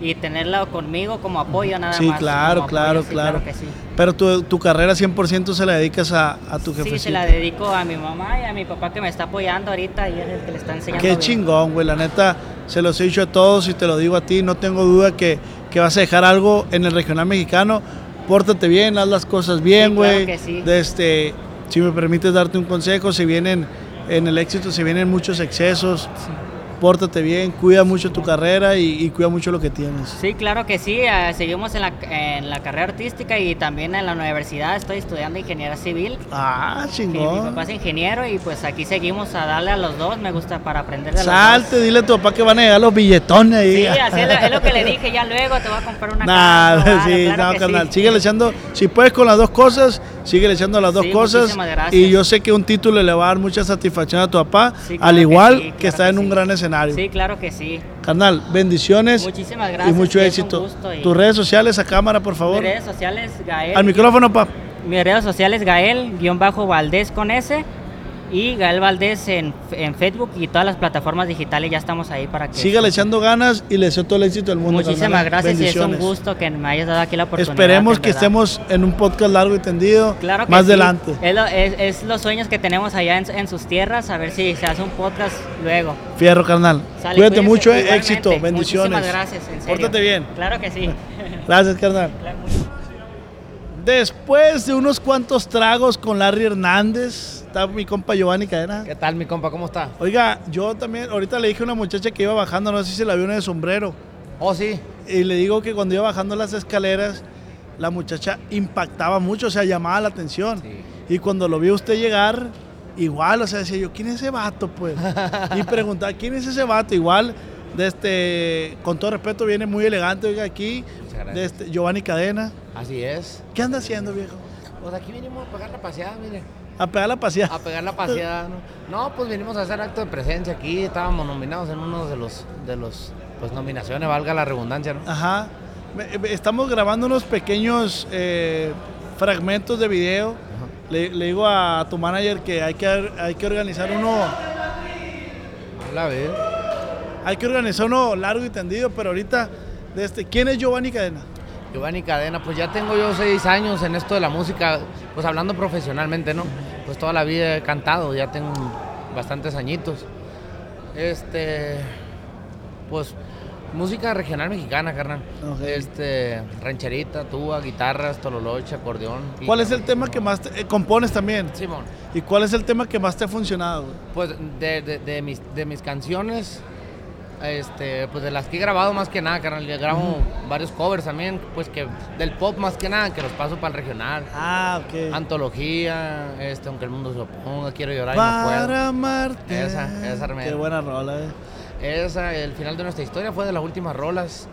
y tenerla conmigo como apoyo nada Sí, más. claro, claro, apoyo, sí, claro. que sí. Pero tu, tu carrera 100% se la dedicas a, a tu Sí, jefecita. se la dedico a mi mamá y a mi papá que me está apoyando ahorita y es el que le está enseñando. Qué bien. chingón, güey. La neta, se los he dicho a todos y te lo digo a ti. No tengo duda que, que vas a dejar algo en el regional mexicano. Pórtate bien, haz las cosas bien, Sí, claro güey. que sí. De este, si me permites darte un consejo, si vienen en el éxito, si vienen muchos excesos, pórtate bien, cuida mucho tu carrera y, y cuida mucho lo que tienes. Sí, claro que sí. eh, seguimos en la, en la carrera artística y también en la universidad. Estoy estudiando ingeniería civil. Ah, Sí, mi chingón. papá es ingeniero y pues aquí seguimos a darle a los dos. Me gusta para aprender de los. Salte, dile a tu papá que van a llegar los billetones ahí. Sí, así es, lo- es lo que le *laughs* dije. Ya luego te voy a comprar una Nah, casa. sí, claro no, carnal. sí. Síguele *laughs* echando. Si puedes con las dos cosas, Sigue echando las dos Sí, cosas. Y yo sé que un título le va a dar mucha satisfacción a tu papá, Sí, claro al igual que, claro está en un gran escenario. Sí, claro que sí. Carnal, bendiciones. Muchísimas Y gracias, mucho es un éxito. y- Tus redes sociales a cámara, por favor. Mis redes sociales, Gael. Al micrófono, pa. Mis redes sociales, Gael, guion bajo Valdés con S. Y Gael Valdés en, en Facebook y todas las plataformas digitales ya estamos ahí para que... Sígale echando ganas y le deseo todo el éxito del mundo. Muchísimas gracias y es un gusto que me hayas dado aquí la oportunidad. Esperemos que estemos en un podcast largo y tendido Claro que más sí. adelante. Es, lo- es- es los sueños que tenemos allá en, en sus tierras, a ver si se hace un podcast luego. Fierro, carnal. Sale, Cuídate mucho, eh, éxito, bendiciones. Muchísimas gracias, en serio. Pórtate bien. Claro que sí. *laughs* Gracias, carnal. Después de unos cuantos tragos con Larry Hernández, está mi compa Giovanni Cadena. ¿Qué tal, mi compa? ¿Cómo está? Oiga, yo también, ahorita le dije a una muchacha que iba bajando, no sé si la vio en el sombrero. Oh, sí. Y le digo que cuando iba bajando las escaleras, la muchacha impactaba mucho, o sea, llamaba la atención. Y cuando lo vio usted llegar, igual, o sea, decía yo, ¿quién es ese vato, pues? *laughs* y preguntaba, ¿quién es ese vato? Igual, de este, con todo respeto, viene muy elegante, oiga, aquí, de este, Giovanni Cadena. Así es. ¿Qué anda haciendo, viejo? Pues aquí vinimos a pegar la paseada, mire. A pegar la paseada. A pegar la paseada, ¿no? No, pues vinimos a hacer acto de presencia aquí. Estábamos nominados en uno de los, de los, pues nominaciones, valga la redundancia, ¿no? Ajá. Estamos grabando unos pequeños eh, fragmentos de video. Le, le digo a tu manager que hay que, hay que organizar uno. La vez. Hay que organizar uno largo y tendido, pero ahorita, de este, ¿quién es Giovanni Cadena? Giovanni Cadena, pues ya tengo yo seis años en esto de la música, pues hablando profesionalmente, ¿no? Pues toda la vida he cantado, ya tengo bastantes añitos. Este, pues música regional mexicana, carnal. Este, rancherita, tuba, guitarras, tololoche, acordeón. ¿Cuál es el tema que más te, eh, compones también? Simón. ¿Y cuál es el tema que más te ha funcionado? Pues de, de- de mis, de mis canciones, este, pues de las que he grabado más que nada, carnal. Yo grabo varios covers también, pues que del pop más que nada, que los paso para el regional. Ah, ok. Antología, este, aunque el mundo se oponga, quiero llorar y no puedo. Para amarte. Esa, esa Qué remera. buena rola, eh. Esa, el final de nuestra historia fue de las últimas rolas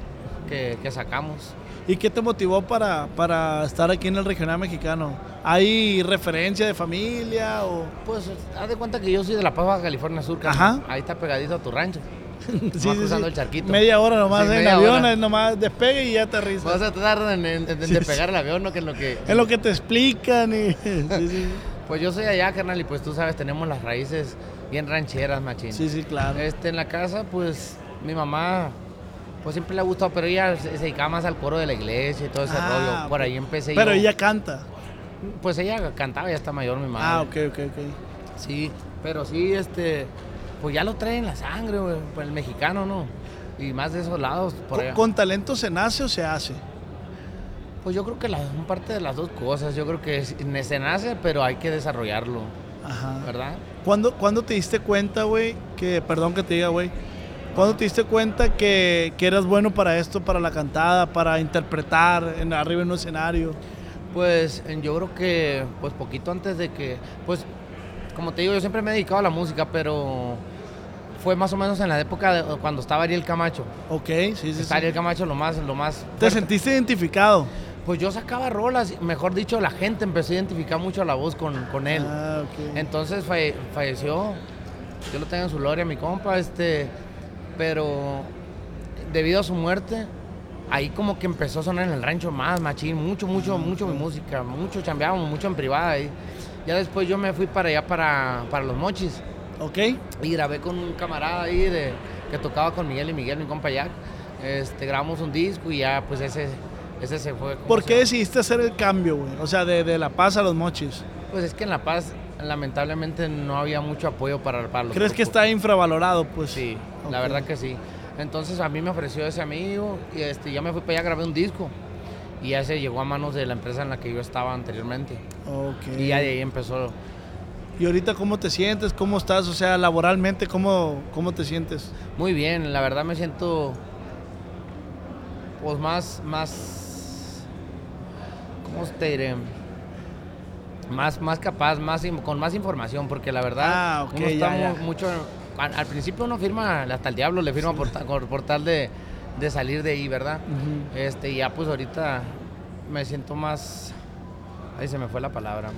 que, que sacamos. ¿Y qué te motivó para, para estar aquí en el regional mexicano? ¿Hay referencia de familia o...? Pues haz de cuenta que yo soy de La Paz, Baja California Sur, carnal. Ajá. Ahí está pegadito a tu rancho. *laughs* Sí, sí, cruzando sí. el charquito. Media hora nomás en avión, hora. nomás despegue y ya aterriza. Vas a tardar en, en- despegar el avión, ¿no? Que es lo que... Es lo que te explican y... *laughs* sí, sí. *laughs* Pues yo soy allá, carnal, y pues tú sabes, tenemos las raíces bien rancheras, machín. Sí, sí, claro. Este, en la casa, pues, mi mamá, pues siempre le ha gustado, pero ella se, dedicaba más al coro de la iglesia y todo ese Ah, rollo. Por ahí empecé Pero yo. ella canta. Pues ella cantaba, ya está mayor mi madre. Ah, ok, ok, ok. Sí, pero sí, este, pues ya lo trae en la sangre, güey, pues el mexicano, ¿no? Y más de esos lados, por ¿Con, allá. con talento se nace o se hace? Pues yo creo que la, parte de las dos cosas, yo creo que se nace, pero hay que desarrollarlo, Ajá. ¿verdad? ¿Cuándo, cuándo te diste cuenta, güey, que, perdón que te diga, güey, ¿cuándo te diste cuenta que, que eras bueno para esto, para la cantada, para interpretar en, arriba en un escenario? Pues yo creo que, pues poquito antes de que, pues, como te digo, yo siempre me he dedicado a la música, pero fue más o menos en la época de cuando estaba Ariel Camacho. Ok, sí, sí, Está sí. Ariel Camacho lo más, lo más. ¿Te sentiste identificado? Pues yo sacaba rolas, mejor dicho, la gente empezó a identificar mucho la voz con, con él. Ah, ok. Entonces falle- falleció, yo lo tengo en su gloria, mi compa, este, pero debido a su muerte, ahí como que empezó a sonar en el rancho más, machín, mucho, mucho, mucho mi música, mucho chambeábamos, mucho en privada ahí. Ya después yo me fui para allá, para, para Los Mochis. Ok. Y grabé con un camarada ahí de, que tocaba con Miguel y Miguel, mi compa Jack. Este, grabamos un disco y ya, pues ese, ese se fue. ¿Por se- qué decidiste hacer el cambio, güey? O sea, de, de La Paz a Los Mochis. Pues es que en La Paz, lamentablemente, no había mucho apoyo para, para los ¿Crees que está infravalorado, pues? Sí, la verdad que sí. Entonces a mí me ofreció ese amigo y este, ya me fui para allá, grabé un disco. Y ya se llegó a manos de la empresa en la que yo estaba anteriormente. Ok. Y ya de ahí empezó. ¿Y ahorita cómo te sientes? ¿Cómo estás? O sea, laboralmente, ¿cómo, cómo te sientes? Muy bien, la verdad me siento pues más, más, ¿cómo te diré? Más, más capaz, más, con más información, porque la verdad Ah, ok, uno está ya, mu- ya. mucho, al, al principio uno firma, hasta el diablo le firma por, por, por tal de, de salir de ahí, ¿verdad? Ujú. Este, ya pues ahorita me siento más, ahí se me fue la palabra.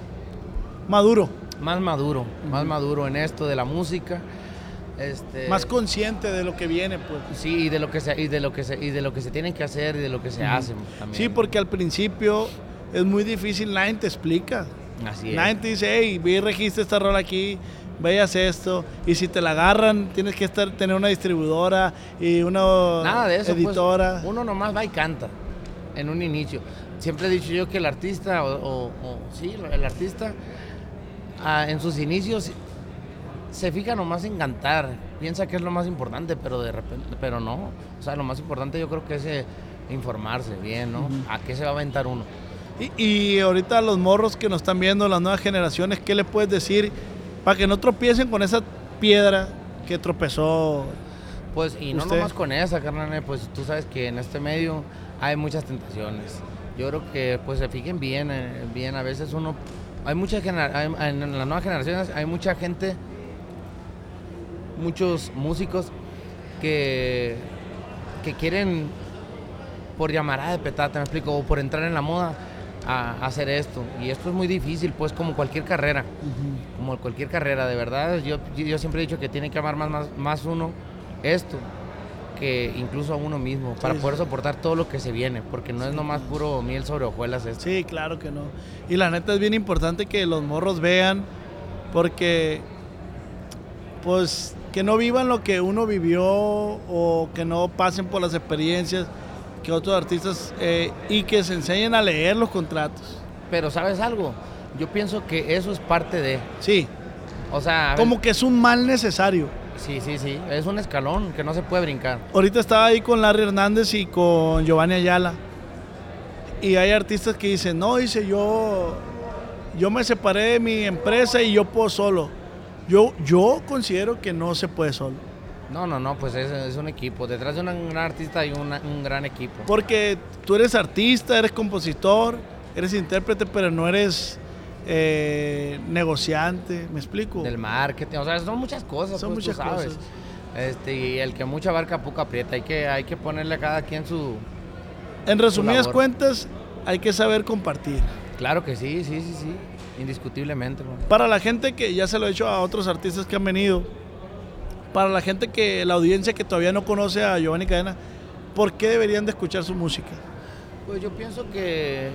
Maduro. Más maduro, más maduro en esto de la música. Este, Más consciente de lo que viene, pues. Sí, y de lo que se, y de lo que se, y de lo que se tienen que hacer y de lo que se Ujú. hace también. Sí, porque al principio es muy difícil, nadie te explica. Así es. Nadie te dice, hey, ve y registra esta rola aquí, ve y haz esto. Y si te la agarran, tienes que estar, tener una distribuidora y una Nada de eso. pues, editora. uno nomás va y canta en un inicio. Siempre he dicho yo que el artista, o, o- o- sí, el artista, ah, en sus inicios se fija nomás en cantar. Piensa que es lo más importante, pero de repente, pero no. O sea, lo más importante yo creo que es eh, informarse bien, ¿no? ¿A qué se va a aventar uno? Y, y ahorita los morros que nos están viendo, las nuevas generaciones, ¿qué le puedes decir para que no tropiecen con esa piedra que tropezó? Pues, y no usted? nomás con esa, carnal, eh, pues tú sabes que en este medio hay muchas tentaciones. Yo creo que pues se fijen bien, eh, bien, a veces uno, hay genera- hay- en las nuevas generaciones hay mucha gente, muchos músicos que, que quieren por llamarada de petate, me explico, o por entrar en la moda a, hacer esto. Y esto es muy difícil, pues como cualquier carrera, como cualquier carrera, de verdad. Yo, yo siempre he dicho que tiene que amar más, más, más uno esto que incluso a uno mismo, para Sí, poder sí. soportar todo lo que se viene, porque no es nomás puro miel sobre hojuelas esto. Sí, claro que no. Y la neta es bien importante que los morros vean, porque pues que no vivan lo que uno vivió o que no pasen por las experiencias que otros artistas eh, y que se enseñen a leer los contratos. Pero ¿sabes algo? Yo pienso que eso es parte de... Sí. O sea... Como que es un mal necesario. Sí, sí, sí. Es un escalón que no se puede brincar. Ahorita estaba ahí con Larry Hernández y con Giovanni Ayala. Y hay artistas que dicen, no, dice yo, yo me separé de mi empresa y yo puedo solo. Yo, yo considero que no se puede solo. No, no, no, pues es, es un equipo. Detrás de una- un gran artista hay una- un gran equipo. Porque tú eres artista, eres compositor, eres intérprete, pero no eres eh, negociante, ¿me explico? Del marketing, o sea, son muchas cosas. Son pues, tú muchas sabes. cosas. Este, y el que mucha barca poco aprieta. Hay que, hay que ponerle a cada quien su. En resumidas cuentas, hay que saber compartir. Claro que sí, sí, sí, sí. Indiscutiblemente. Para la gente que ya se lo he hecho a otros artistas que han venido, para la gente que, la audiencia que todavía no conoce a Giovanni Cadena, ¿por qué deberían de escuchar su música? Pues yo pienso que.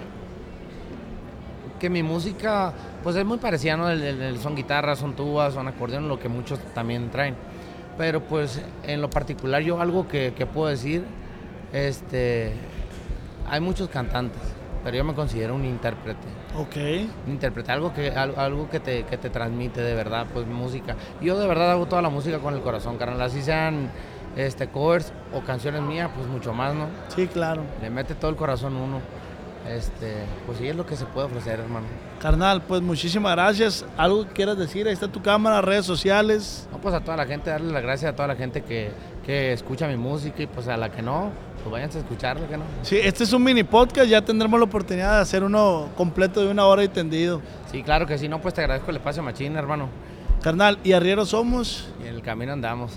Que mi música, pues es muy parecida, ¿no? Son guitarras, son tubas, son acordeones, lo que muchos también traen. Pero pues en lo particular yo algo que, que puedo decir, este, hay muchos cantantes, pero yo me considero un intérprete. Ok. Un intérprete, algo que, al- algo que te, que te transmite de verdad, pues música. Yo de verdad hago toda la música con el corazón, carnal, así sean este, covers o canciones mías, pues mucho más, ¿no? Sí, claro. Le mete todo el corazón uno. Este, pues sí es lo que se puede ofrecer, hermano. Carnal, pues muchísimas gracias. ¿Algo que quieras decir? Ahí está tu cámara, redes sociales. No, pues a toda la gente, darle las gracias a toda la gente que, que escucha mi música y pues a la que no, pues váyanse a escucharla, que no. Sí, este es un mini podcast, ya tendremos la oportunidad de hacer uno completo de una hora y tendido. Sí, claro que sí, no, pues te agradezco el espacio, machín, hermano. Carnal, y arrieros somos. Y en el camino andamos.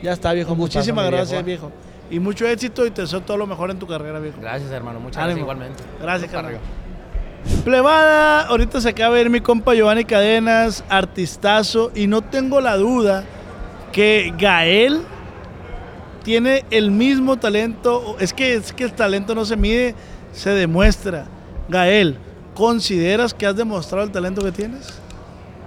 Ya está, viejo. Un Muchísimas gracias, viejo. Y mucho éxito y te deseo todo lo mejor en tu carrera, viejo. Gracias, hermano, muchas Ánimo. gracias igualmente. Gracias, carnal. arriba. Plebada, ahorita se acaba de ir mi compa Giovanni Cadenas, artistazo, y no tengo la duda que Gael tiene el mismo talento, es que, es que el talento no se mide, se demuestra. Gael, ¿consideras que has demostrado el talento que tienes?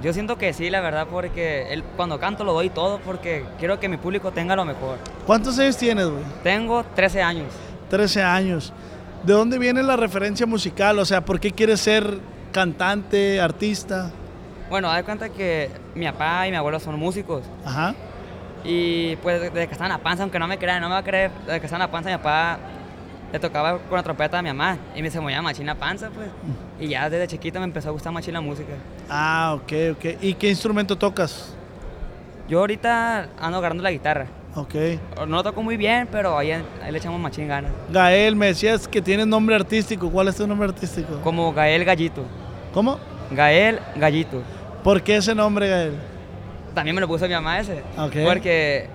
Yo siento que sí, la verdad, porque él, cuando canto lo doy todo porque quiero que mi público tenga lo mejor. ¿Cuántos años tienes, güey? Tengo 13 años. 13 años. ¿De dónde viene la referencia musical? O sea, ¿por qué quieres ser cantante, artista? Bueno, haz cuenta que mi papá y mi abuelo son músicos. Ajá. Y pues desde que estaba en la panza, aunque no me crean, no me va a creer, desde que estaba en la panza mi papá le tocaba con la trompeta a mi mamá y me se movía machín la panza, pues. Y ya desde chiquito me empezó a gustar machín la música. Ah, ok, ok. ¿Y qué instrumento tocas? Yo ahorita ando agarrando la guitarra. Ok. No lo toco muy bien, pero ahí, ahí le echamos machín ganas. Gael, me decías que tienes nombre artístico. ¿Cuál es tu nombre artístico? Como Gael Gallito. ¿Cómo? Gael Gallito. ¿Por qué ese nombre, Gael? También me lo puso mi mamá ese. Ok. Porque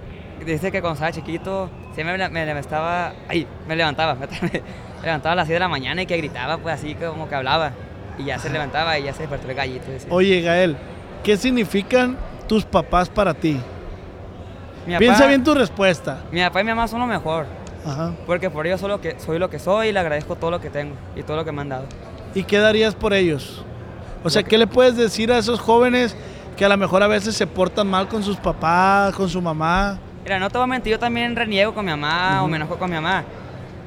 dice que cuando estaba chiquito, siempre me, me, me estaba. Ay, me levantaba. *laughs* Me, levantaba a las 6 de la mañana y que gritaba, pues así como que hablaba. Y ya se levantaba y ya se despertó el gallito. Oye, Gael, ¿qué significan tus papás para ti? Mi Piensa papá- bien tu respuesta. Mi papá y mi mamá son lo mejor. Ajá. Porque por ellos solo que, soy lo que soy y le agradezco todo lo que tengo y todo lo que me han dado. ¿Y qué darías por ellos? O sea, ¿qué le puedes decir a esos jóvenes que a lo mejor a veces se portan mal con sus papás, con su mamá? Mira, no te voy a mentir, yo también reniego con mi mamá o me enojo con mi mamá.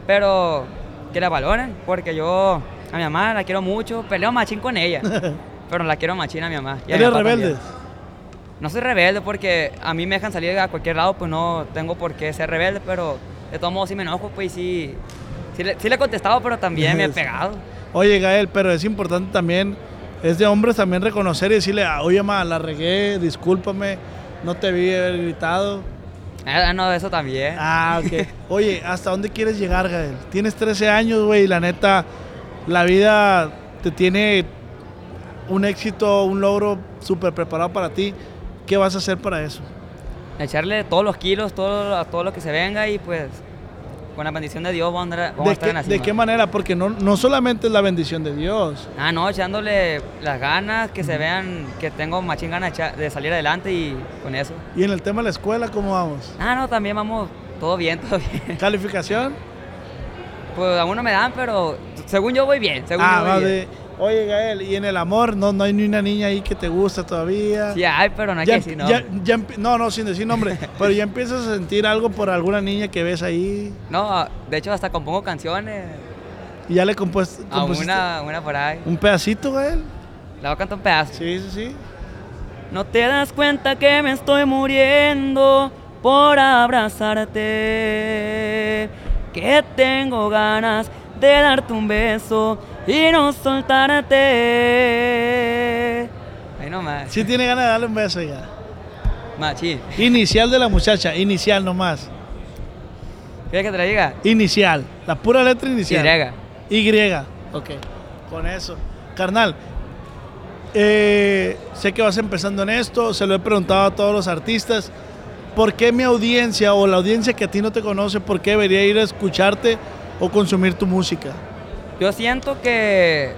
Pero que la valoren, porque yo a mi mamá la quiero mucho, peleo machín con ella. *laughs* pero la quiero machín a mi mamá. y ¿Eres rebelde? también. No soy rebelde porque a mí me dejan salir a cualquier lado, pues no tengo por qué ser rebelde, pero de todos modos sí me enojo, pues sí. Sí le, sí le he contestado, pero también me he *laughs* pegado. Oye, Gael, pero es importante también, es de hombres también reconocer y decirle, "Ah, oye, ma, la regué, discúlpame, no te vi haber gritado. Ah, no, eso también. Ah, ok. *laughs* Oye, ¿hasta dónde quieres llegar, Gael? Tienes 13 años, güey, y la neta, la vida te tiene un éxito, un logro súper preparado para ti. ¿Qué vas a hacer para eso? Echarle todos los kilos, todo, todo lo que se venga y pues con la bendición de Dios vamos a, andar- vamos a ¿De estar qué, en la de cima. qué manera? Porque no, no solamente es la bendición de Dios. Ah, no, echándole las ganas, que se vean que tengo machín ganas de de salir adelante y con eso. Y en el tema de la escuela, ¿cómo vamos? Ah, no, también vamos, todo bien, *laughs* todo bien. ¿Calificación? Pues aún no me dan, pero según yo voy bien, según Ah, yo voy bien. Oye, Gael, ¿y en el amor no, no hay ni una niña ahí que te gusta todavía? Sí hay, pero no hay Ya que decir ya- nombre. ya emp- no, no, sin decir nombre. *laughs* pero ya empiezas a sentir algo por alguna niña que ves ahí. No, de hecho hasta compongo canciones. Y ya le compues- A compusiste una, una por ahí. un pedacito, Gael. La voy a cantar un pedazo. Sí, sí, sí. No te das cuenta que me estoy muriendo por abrazarte. Que tengo ganas de darte un beso y no soltarte. Ahí nomás. Sí tiene ganas de darle un beso ya. Machín. Inicial de la muchacha, inicial nomás. ¿Quieres que te la diga? Inicial, la pura letra inicial. Y. Y. Ok, con eso. Carnal, eh, sé que vas empezando en esto, se lo he preguntado a todos los artistas. ¿Por qué mi audiencia o la audiencia que a ti no te conoce, por qué debería ir a escucharte o consumir tu música? Yo siento que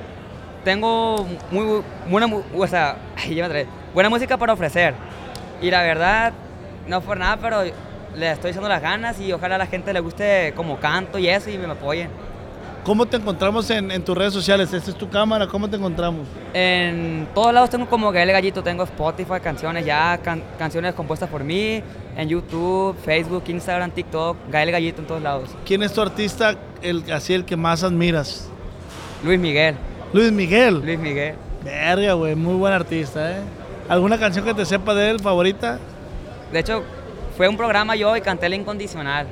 tengo muy buena, o *laughs* buena música para ofrecer. Y la verdad, no por nada, pero le estoy echando las ganas y ojalá a la gente le guste como canto y eso y me apoyen. ¿Cómo te encontramos en, en tus redes sociales? Esta es tu cámara, ¿cómo te encontramos? En todos lados tengo como Gael Gallito, tengo Spotify, canciones ya, can- canciones compuestas por mí, en YouTube, Facebook, Instagram, TikTok, Gael Gallito en todos lados. ¿Quién es tu artista, el, así el que más admiras? Luis Miguel. Luis Miguel. Luis Miguel. Verga, güey, muy buen artista, ¿eh? ¿Alguna canción que te sepa de él, favorita? De hecho, fue un programa yo y canté la incondicional.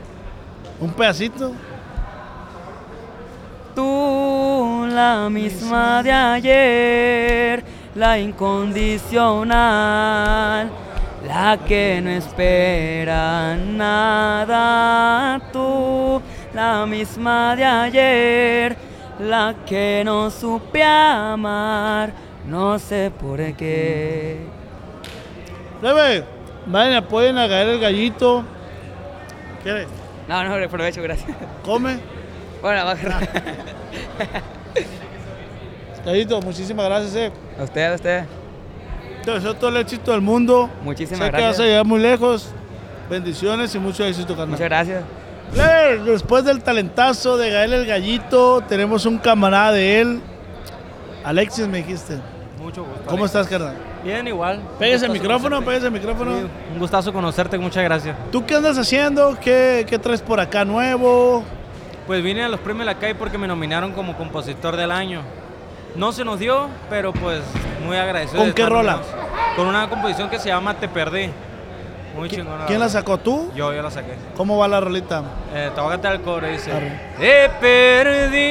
¿Un pedacito? Tú, la misma de ayer, la incondicional, la que no espera nada. Tú, la misma de ayer, la que no supe amar, no sé por qué. Bebé, vayan, apoyen a el Gallito. ¿Quieres? No, no, aprovecho, gracias. ¿Come? Bueno, va Gallito, *laughs* muchísimas gracias, eh. A usted, a usted. Te deseo todo el éxito del mundo. Muchísimas sé que gracias. vas a llegar muy lejos. Bendiciones y mucho éxito, carnal. Muchas gracias. Después del talentazo de Gael el Gallito, tenemos un camarada de él. Alexis, me dijiste. Mucho gusto. ¿Cómo estás, carnal? Bien, igual. Pégase el micrófono, pégase el micrófono. Sí, un gustazo conocerte, muchas gracias. ¿Tú qué andas haciendo? ¿Qué, qué traes por acá nuevo? Pues vine a los premios La Calle porque me nominaron como compositor del año. No se nos dio, pero pues muy agradecido. ¿Con de qué rola? Con una composición que se llama Te Perdí. Muy chingona. ¿Quién la sacó tú? Yo, yo la saqué. ¿Cómo va la rolita? Eh, te voy a cantar el coro, dice. Te perdí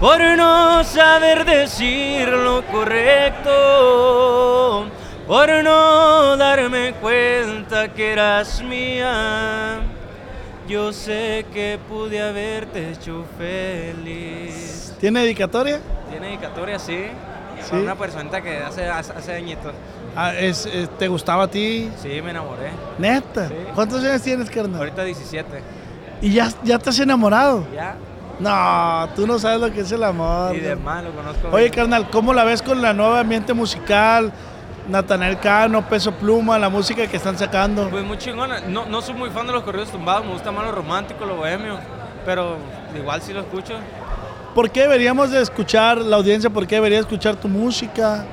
por no saber decir lo correcto, por no darme cuenta que eras mía. Yo sé que pude haberte hecho feliz. ¿Tiene dedicatoria? Tiene dedicatoria, sí. Sí. Una personita que hace, hace, añitos. Ah, es- ¿Te gustaba a ti? Sí, me enamoré. Neta. Sí. ¿Cuántos años tienes, carnal? Ahorita 17. ¿Y ya, ya te has enamorado? Ya. No, tú no sabes lo que es el amor. Y de lo conozco. Oye, bien. carnal, ¿cómo la ves con la nueva ambiente musical? Natanael Cano, Peso Pluma, la música que están sacando. Pues muy chingona. No, no soy muy fan de los corridos tumbados, me gusta más lo romántico, lo bohemio. Pero igual sí lo escucho. ¿Por qué deberíamos de escuchar la audiencia? ¿Por qué debería escuchar tu música?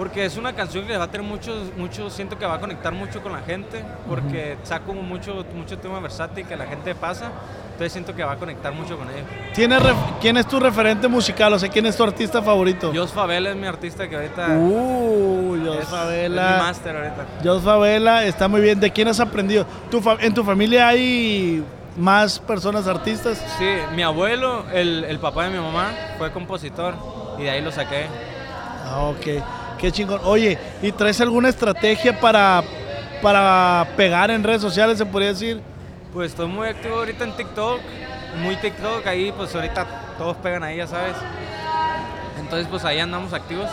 Porque es una canción que va a tener mucho, mucho, siento que va a conectar mucho con la gente, porque saco mucho, mucho tema versátil que la gente pasa, entonces siento que va a conectar mucho con ellos. ¿Tienes ref- ¿Quién es tu referente musical? O sea, ¿quién es tu artista favorito? Jos Favela es mi artista que ahorita Uh, Jos Favela. es mi máster ahorita. Jos Favela está muy bien. ¿De quién has aprendido? ¿Tu ¿En tu familia hay más personas artistas? Sí, mi abuelo, el, el papá de mi mamá, fue compositor y de ahí lo saqué. Ah, ok. Qué chingón. Oye, ¿y traes alguna estrategia para, para pegar en redes sociales, se podría decir? Pues estoy muy activo ahorita en TikTok, muy TikTok, ahí pues ahorita todos pegan ahí, ya sabes. Entonces pues ahí andamos activos.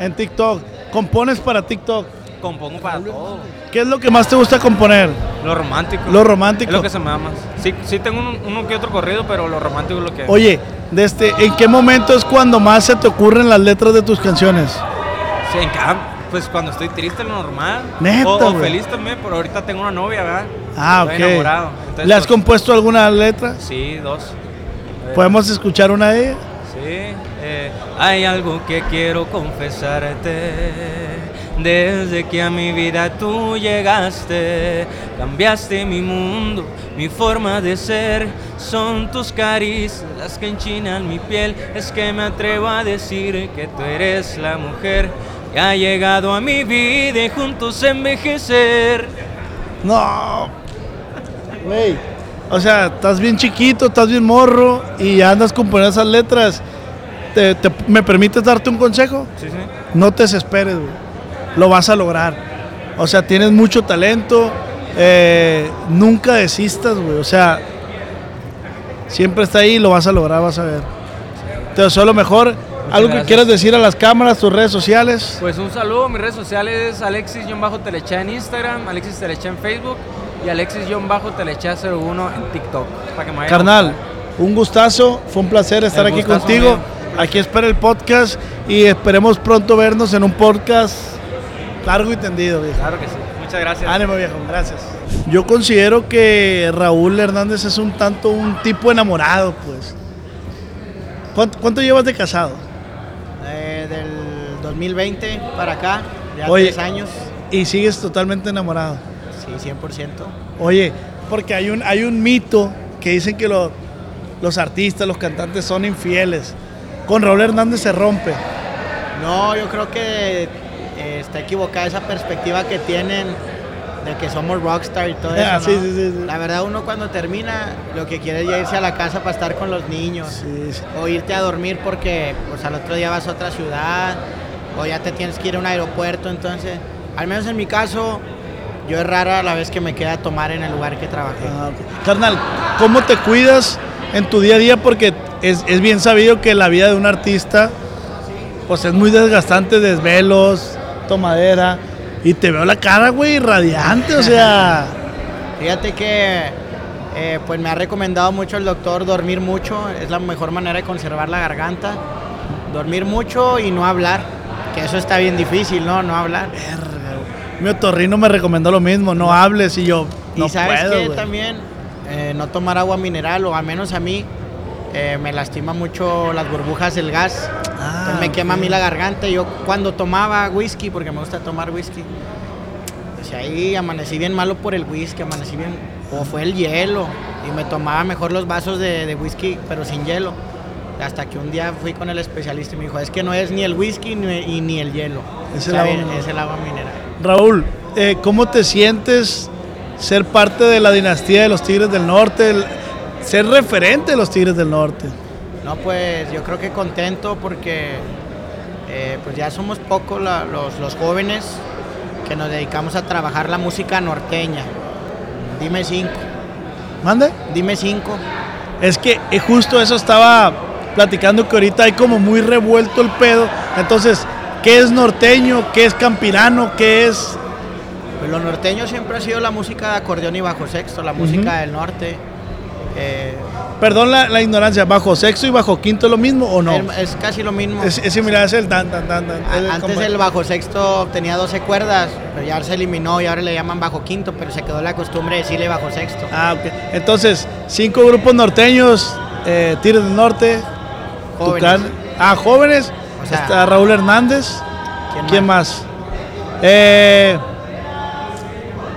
En TikTok. ¿Compones para TikTok? Compongo para todo. ¿Qué es lo que más te gusta componer? Lo romántico. Lo romántico. Es lo que se me da más. Sí, sí tengo uno, uno que otro corrido, pero lo romántico es lo que... Oye, de este, ¿en qué momento es cuando más se te ocurren las letras de tus canciones? Sí, en cada- pues cuando estoy triste, lo normal. Neta, O, o güey. feliz también, pero ahorita tengo una novia, ¿verdad? Ah, Estoy ok. enamorado. Entonces, ¿Le has pues, compuesto alguna letra? Sí, dos. Eh, ¿Podemos escuchar una de ellas? Sí, eh, hay algo que quiero confesarte. Desde que a mi vida tú llegaste, cambiaste mi mundo, mi forma de ser. Son tus caricias las que enchinan mi piel. Es que me atrevo a decir que tú eres la mujer que ha llegado a mi vida y juntos envejecer. No. Güey. O sea, estás bien chiquito, estás bien morro y ya andas componiendo esas letras. ¿Te, te- me permites darte un consejo? Sí, sí. No te desesperes, güey. Lo vas a lograr. O sea, tienes mucho talento. eh, nunca desistas, güey. O sea, siempre está ahí y lo vas a lograr, vas a ver. Te deseo lo mejor. ¿Algo que quieras decir a las cámaras, tus redes sociales? Pues un saludo, mis redes sociales Alexis-Telecha en Instagram, Alexis Telecha en Facebook y Alexis-Telecha 01 en TikTok. Para que me Carnal, un gustazo, fue un placer estar El aquí contigo. Aquí espera el podcast y esperemos pronto vernos en un podcast largo y tendido, viejo. Claro que sí. Muchas gracias. Ánimo, viejo, gracias. Yo considero que Raúl Hernández es un tanto un tipo enamorado, pues. ¿Cuánto, cuánto llevas de casado? Eh, del 2020 para acá, ya Oye. tres años. Y sigues totalmente enamorado. Sí, 100%. Oye, porque hay un, hay un mito que dicen que lo- los artistas, los cantantes son infieles. Con Raúl Hernández se rompe. No, yo creo que eh, está equivocada esa perspectiva que tienen de que somos rockstar y todo eso. Ah, ¿no? sí, sí, sí, sí. La verdad, uno cuando termina, lo que quiere es ya irse a la casa para estar con los niños. O irte a dormir porque pues, al otro día vas a otra ciudad. O ya te tienes que ir a un aeropuerto. Entonces, al menos en mi caso, yo es rara la vez que me queda tomar en el lugar que trabajé. Ah, Carnal, ¿cómo te cuidas en tu día a día? Porque es, es bien sabido que la vida de un artista pues es muy desgastante, desvelos, tomadera. Y te veo la cara, güey, radiante, o sea... *laughs* Fíjate que eh, pues me ha recomendado mucho el doctor dormir mucho, es la mejor manera de conservar la garganta. Dormir mucho y no hablar, que eso está bien difícil, ¿no? No hablar. Mi otorrino me recomendó lo mismo, no hables y yo no y sabes puedo, que güey. también Eh, no tomar agua mineral o al menos a mí eh, me lastima mucho las burbujas del gas. Entonces me quema a mí la garganta. Yo cuando tomaba whisky, porque me gusta tomar whisky, pues ahí amanecí bien malo por el whisky, amanecí bien, o fue el hielo, y me tomaba mejor los vasos de, de whisky, pero sin hielo. Hasta que un día fui con el especialista y me dijo, es que no es ni el whisky ni, y ni el hielo, Es el agua mineral. es el agua mineral. Raúl, eh, ¿cómo te sientes ser parte de la dinastía de los Tigres del Norte, el- ser referente de los Tigres del Norte? No, pues yo creo que contento porque eh, pues ya somos pocos los, los jóvenes que nos dedicamos a trabajar la música norteña. Dime cinco. ¿Mande? Dime cinco. Es que eh, justo eso estaba platicando que ahorita hay como muy revuelto el pedo. Entonces, ¿qué es norteño? ¿Qué es campirano? ¿Qué es...? Pues lo norteño siempre ha sido la música de acordeón y bajo sexto, la música del norte. Eh, Perdón la, la ignorancia, ¿bajo sexto y bajo quinto es lo mismo o no? es, casi lo mismo. Es, es similar, es el tan, tan, tan, tan. A- el Antes el bajo sexto tenía 12 cuerdas, pero ya se eliminó y ahora le llaman bajo quinto, pero se quedó la costumbre de decirle bajo sexto. Ah, ok. Entonces, cinco grupos norteños, eh, del Norte, Jóvenes. Tucán. Ah, jóvenes. O sea, Está Raúl Hernández. ¿quién ¿Quién más? Eh,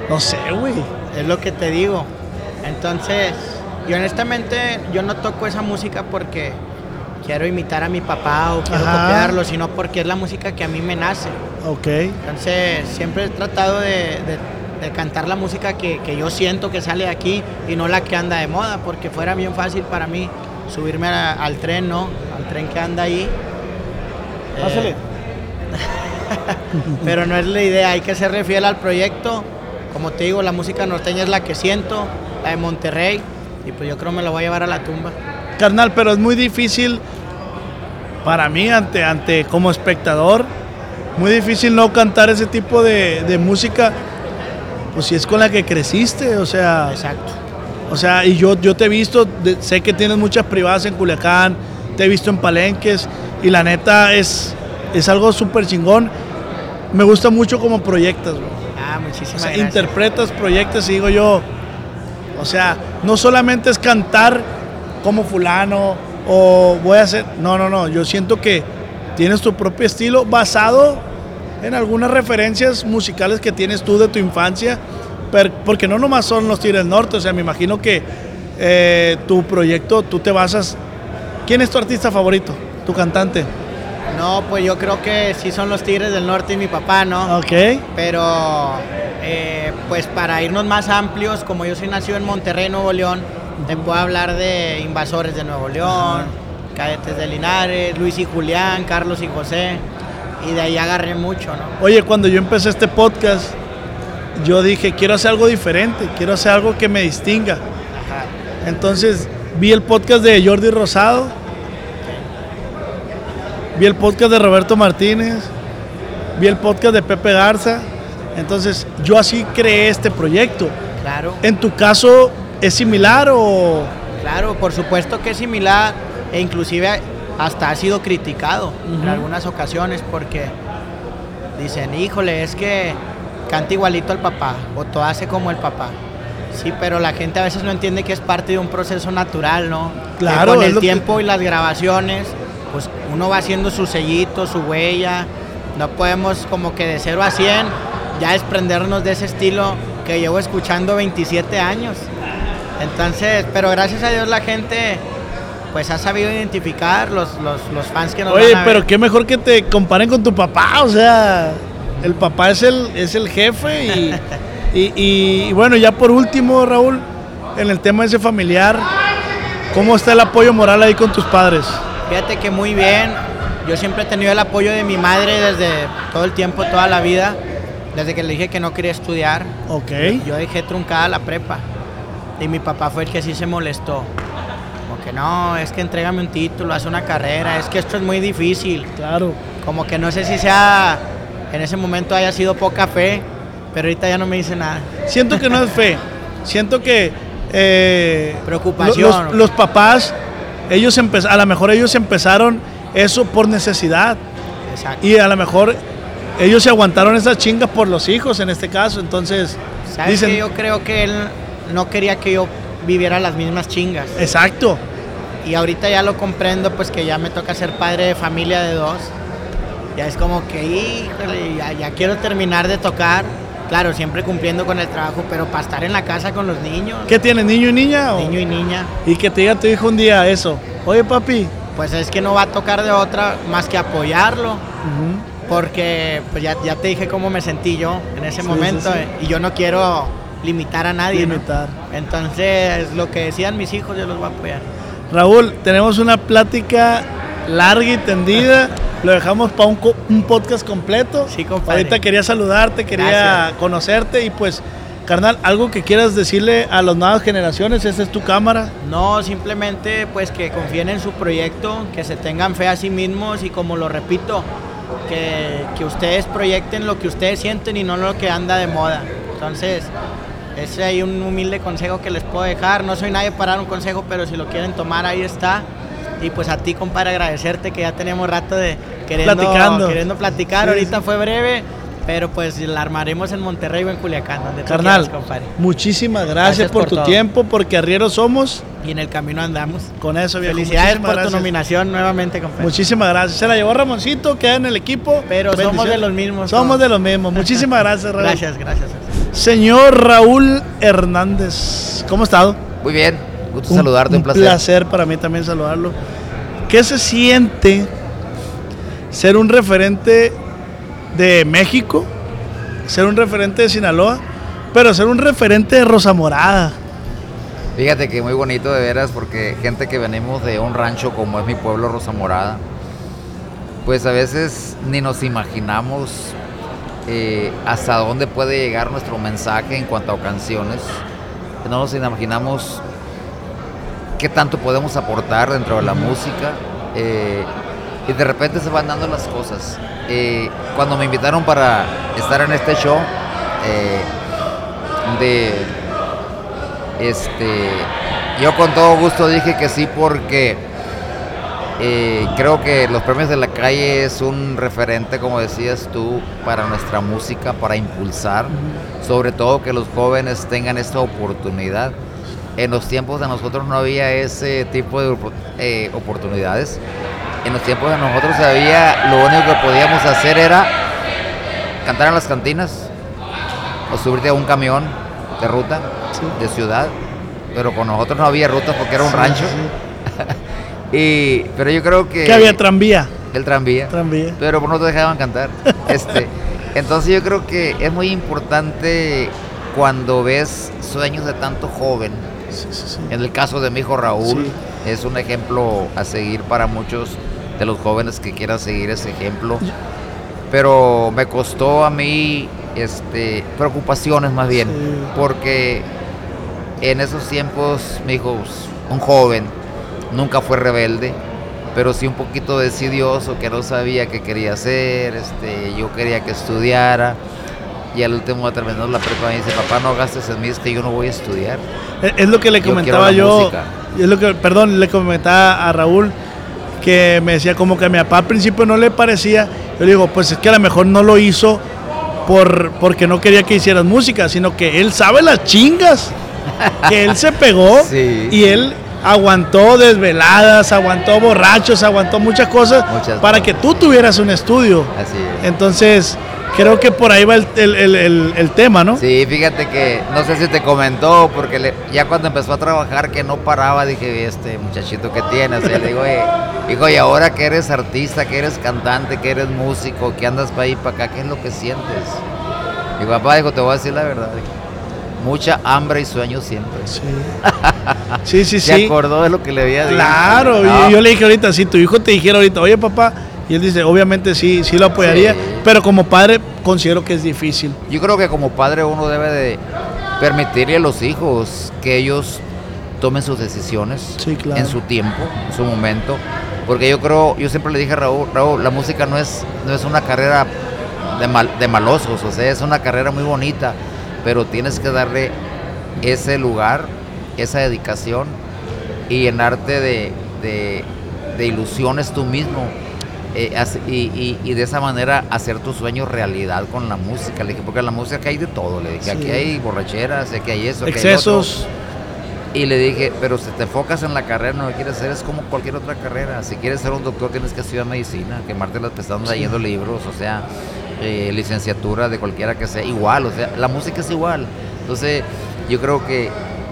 no sé, güey. Es lo que te digo. Entonces, yo honestamente, yo no toco esa música porque quiero imitar a mi papá o quiero Ajá. copiarlo, sino porque es la música que a mí me nace. Ok. Entonces, siempre he tratado de, de- de cantar la música que, que yo siento que sale de aquí y no la que anda de moda, porque fuera bien fácil para mí subirme a- al tren, ¿no? Al tren que anda ahí. Eh, Pásale. *laughs* pero no es la idea, hay que serle fiel al proyecto. Como te digo, la música norteña es la que siento, la de Monterrey, y pues yo creo me la voy a llevar a la tumba. Carnal, pero es muy difícil para mí, ante, ante como espectador, muy difícil no cantar ese tipo de, de música, pues si es con la que creciste, o sea. Exacto. O sea, y yo, yo te he visto, de- sé que tienes muchas privadas en Culiacán, te he visto en Palenques, y la neta es, es algo súper chingón. Me gusta mucho como proyectas, bro. Ah, O muchísimas sea, gracias. interpretas, proyectas y digo yo, o sea, no solamente es cantar como fulano o voy a hacer, no, no, no, yo siento que tienes tu propio estilo basado en algunas referencias musicales que tienes tú de tu infancia, porque no nomás son los Tigres del Norte, o sea, me imagino que eh, tu proyecto, tú te basas, ¿quién es tu artista favorito? Tu cantante. No, pues yo creo que sí son los Tigres del Norte y mi papá, ¿no? Ok. Pero, eh, pues para irnos más amplios, como yo soy nacido en Monterrey, Nuevo León, te puedo hablar de Invasores de Nuevo León, Cadetes de Linares, Luis y Julián, Carlos y José, y de ahí agarré mucho, ¿no? Oye, cuando yo empecé este podcast, yo dije, quiero hacer algo diferente, quiero hacer algo que me distinga. Entonces, vi el podcast de Jordi Rosado, vi el podcast de Roberto Martínez, vi el podcast de Pepe Garza. Entonces, yo así creé este proyecto. Claro. ¿En tu caso es similar o...? Claro, por supuesto que es similar e inclusive hasta ha sido criticado en algunas ocasiones porque dicen, híjole, es que canta igualito al papá o todo hace como el papá. Sí, pero la gente a veces no entiende que es parte de un proceso natural, ¿no? Que Claro, con es el que- tiempo y las grabaciones, pues uno va haciendo su sellito, su huella. No podemos como que de 0 a 100 ya desprendernos de ese estilo que llevo escuchando 27 años. Entonces, pero gracias a Dios la gente pues ha sabido identificar los, los, los fans que nos Oye, van a ver. pero qué mejor que te comparen con tu papá, o sea, el papá es el, es el jefe *laughs* y, y, y bueno, ya por último, Raúl, en el tema ese familiar, ¿cómo está el apoyo moral ahí con tus padres? Fíjate que muy bien. Yo siempre he tenido el apoyo de mi madre desde todo el tiempo, toda la vida. Desde que le dije que no quería estudiar. Yo dejé truncada la prepa. Y mi papá fue el que sí se molestó. Como que no, es que entrégame un título, haz una carrera, es que esto es muy difícil. Claro. Como que no sé si sea, en ese momento haya sido poca fe, pero ahorita ya no me dice nada. Siento que no es fe, siento que... eh, Preocupación. Los, los papás, ellos a lo mejor ellos empezaron eso por necesidad. Exacto. Y a lo mejor ellos se aguantaron esas chingas por los hijos en este caso, entonces... ¿Sabes dicen, que Yo creo que él no quería que yo viviera las mismas chingas. Exacto. Y ahorita ya lo comprendo, pues que ya me toca ser padre de familia de dos. Ya es como que, híjole, ya, ya quiero terminar de tocar. Claro, siempre cumpliendo con el trabajo, pero para estar en la casa con los niños. ¿Qué tienes, niño y niña? o- Niño y niña. Y que te diga tu hijo un día eso. Oye, papi. Pues es que no va a tocar de otra más que apoyarlo. Porque pues ya, ya te dije cómo me sentí yo en ese Sí, momento. sí, sí. eh, Y yo no quiero limitar a nadie. ¿no? Limitar. Entonces, lo que decían mis hijos, yo los voy a apoyar. Raúl, tenemos una plática larga y tendida. *laughs* Lo dejamos para un, un podcast completo. Sí, compadre. Ahorita quería saludarte, quería Gracias. conocerte y pues, carnal, algo que quieras decirle a las nuevas generaciones, esa es tu cámara. No, simplemente pues que confíen en su proyecto, que se tengan fe a sí mismos y como lo repito, que, que ustedes proyecten lo que ustedes sienten y no lo que anda de moda. Entonces, Ese hay un humilde consejo que les puedo dejar. No soy nadie para dar un consejo, pero si lo quieren tomar, ahí está. Y pues a ti, compadre, agradecerte que ya tenemos rato de queriendo Platicando. queriendo platicar. Sí, Ahorita sí. fue breve, pero pues la armaremos en Monterrey o en Culiacán, donde tú Carnal, quieras, compadre. muchísimas gracias, Gracias por, por tu todo. tiempo, porque arrieros somos. Y en el camino andamos. Con eso, viejo. Felicidades por gracias. tu nominación nuevamente, compadre. Muchísimas gracias. Se la llevó Ramoncito, queda en el equipo. Pero somos de los mismos. Somos todos. de los mismos. Muchísimas gracias, Raúl. Gracias, gracias. Señor Raúl Hernández, ¿cómo ha estado? Muy bien, gusto saludarte, un placer. placer para mí también saludarlo. ¿Qué se siente ser un referente de México, ser un referente de Sinaloa, pero ser un referente de Rosa Morada? Fíjate que muy bonito de veras porque gente que venimos de un rancho como es mi pueblo Rosa Morada, pues a veces ni nos imaginamos eh, hasta dónde puede llegar nuestro mensaje en cuanto a canciones. No nos imaginamos qué tanto podemos aportar dentro de la música. eh, y de repente se van dando las cosas. Eh, cuando me invitaron para estar en este show eh, de este, yo con todo gusto dije que sí porque eh, creo que los premios de la calle es un referente, como decías tú, para nuestra música, para impulsar, sobre todo que los jóvenes tengan esta oportunidad. En los tiempos de nosotros no había ese tipo de opor- oportunidades. En los tiempos de nosotros había, lo único que podíamos hacer era cantar en las cantinas o subirte a un camión de ruta, de ciudad, pero con nosotros no había rutas porque era un Sí, rancho. *laughs* y, pero yo creo que... Que había tranvía. El tranvía. Tranvía. Pero no te dejaban cantar. *laughs* este, entonces yo creo que es muy importante cuando ves sueños de tanto joven. En el caso de mi hijo Raúl, es un ejemplo a seguir para muchos de los jóvenes que quieran seguir ese ejemplo. Pero me costó a mí este, preocupaciones más bien, porque en esos tiempos mi hijo, un joven, nunca fue rebelde, pero sí un poquito decidioso, que no sabía qué quería hacer, este, yo quería que estudiara. Y al último terminó la prepa me dice, papá, no gastes en mí, es que yo no voy a estudiar. Es- Es lo que le Yo comentaba yo. Es lo que, perdón, le comentaba a Raúl que me decía como que a mi papá al principio no le parecía. Yo le digo, pues es que a lo mejor no lo hizo por, porque no quería que hicieras música, sino que él sabe las chingas. *laughs* Que él se pegó y él aguantó desveladas, aguantó borrachos, aguantó muchas cosas para que tú tuvieras un estudio. Así es. Entonces, creo que por ahí va el, el- el- tema, ¿no? Sí, fíjate que no sé si te comentó, porque le- ya cuando empezó a trabajar que no paraba, dije, este muchachito que tienes, y le digo, "Oye, hijo, y ahora que eres artista, que eres cantante, que eres músico, que andas para ahí para acá, ¿qué es lo que sientes? Mi papá dijo, te voy a decir la verdad, mucha hambre y sueño siempre. *laughs* Sí, sí, Se sí. acordó de lo que le había dicho. Claro, No. y yo le dije ahorita, si tu hijo te dijera ahorita, oye papá, y él dice, obviamente sí, sí lo apoyaría, Sí. pero como padre considero que es difícil. Yo creo que como padre uno debe de permitirle a los hijos que ellos tomen sus decisiones claro. en su tiempo, en su momento. Porque yo creo, yo siempre le dije a Raúl, Raúl, la música no es, no es una carrera de, mal- de malosos, o sea, es una carrera muy bonita, pero tienes que darle ese lugar, esa dedicación y llenarte de, de- de ilusiones tú mismo. Eh, y, y- y de esa manera hacer tus sueños realidad con la música. Le dije, porque la música hay de todo. Le dije, Sí. aquí hay borracheras, aquí hay eso, aquí hay Excesos. otro. Y le dije, pero si te enfocas en la carrera, no lo quieres hacer, es como cualquier otra carrera. Si quieres ser un doctor, tienes que estudiar medicina, quemarte las pestañas Sí. leyendo libros, o sea, eh, licenciatura de cualquiera que sea, igual, o sea, la música es igual. Entonces, yo creo que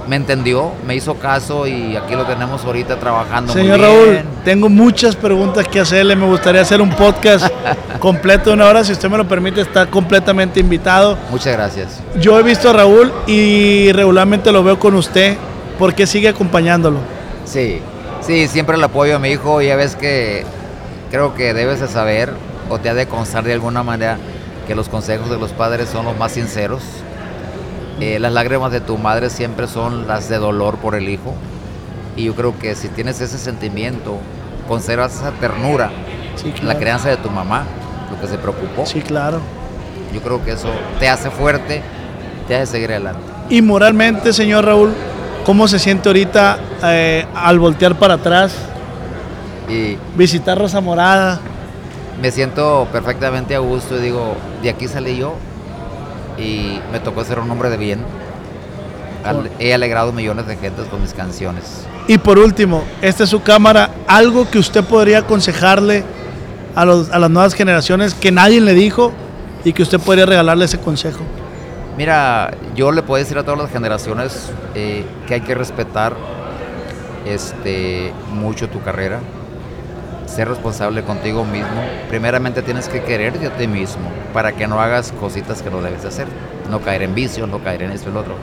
me entendió, me hizo caso y aquí lo tenemos ahorita trabajando Señor muy Raúl, tengo muchas preguntas que hacerle, me gustaría hacer un podcast *laughs* completo de una hora, si usted me lo permite, está completamente invitado. Muchas gracias. Yo he visto a Raúl y regularmente lo veo con usted, ¿por qué sigue acompañándolo? Sí, sí, siempre el apoyo a mi hijo. Ya ves que creo que debes de saber o te ha de constar de alguna manera que los consejos de los padres son los más sinceros. Eh, las lágrimas de tu madre siempre son las de dolor por el hijo. Y yo creo que si tienes ese sentimiento, conservas esa ternura, claro. la crianza de tu mamá, lo que se preocupó. Sí, claro. Yo creo que eso te hace fuerte, te hace seguir adelante. Y moralmente, señor Raúl, ¿cómo se siente ahorita eh, al voltear para atrás? Y Visitar Rosa Morada. me siento perfectamente a gusto y digo, de aquí salí yo y me tocó ser un hombre de bien. Al- he alegrado millones de gentes con mis canciones. Y por último, esta es su cámara. Algo que usted podría aconsejarle a, los- a las nuevas generaciones que nadie le dijo y que usted podría regalarle ese consejo. Mira, yo le puedo decir a todas las generaciones eh, que hay que respetar este, mucho tu carrera, ser responsable contigo mismo. Primeramente tienes que quererte a ti mismo para que no hagas cositas que no debes de hacer, no caer en vicio, no caer en esto y lo otro.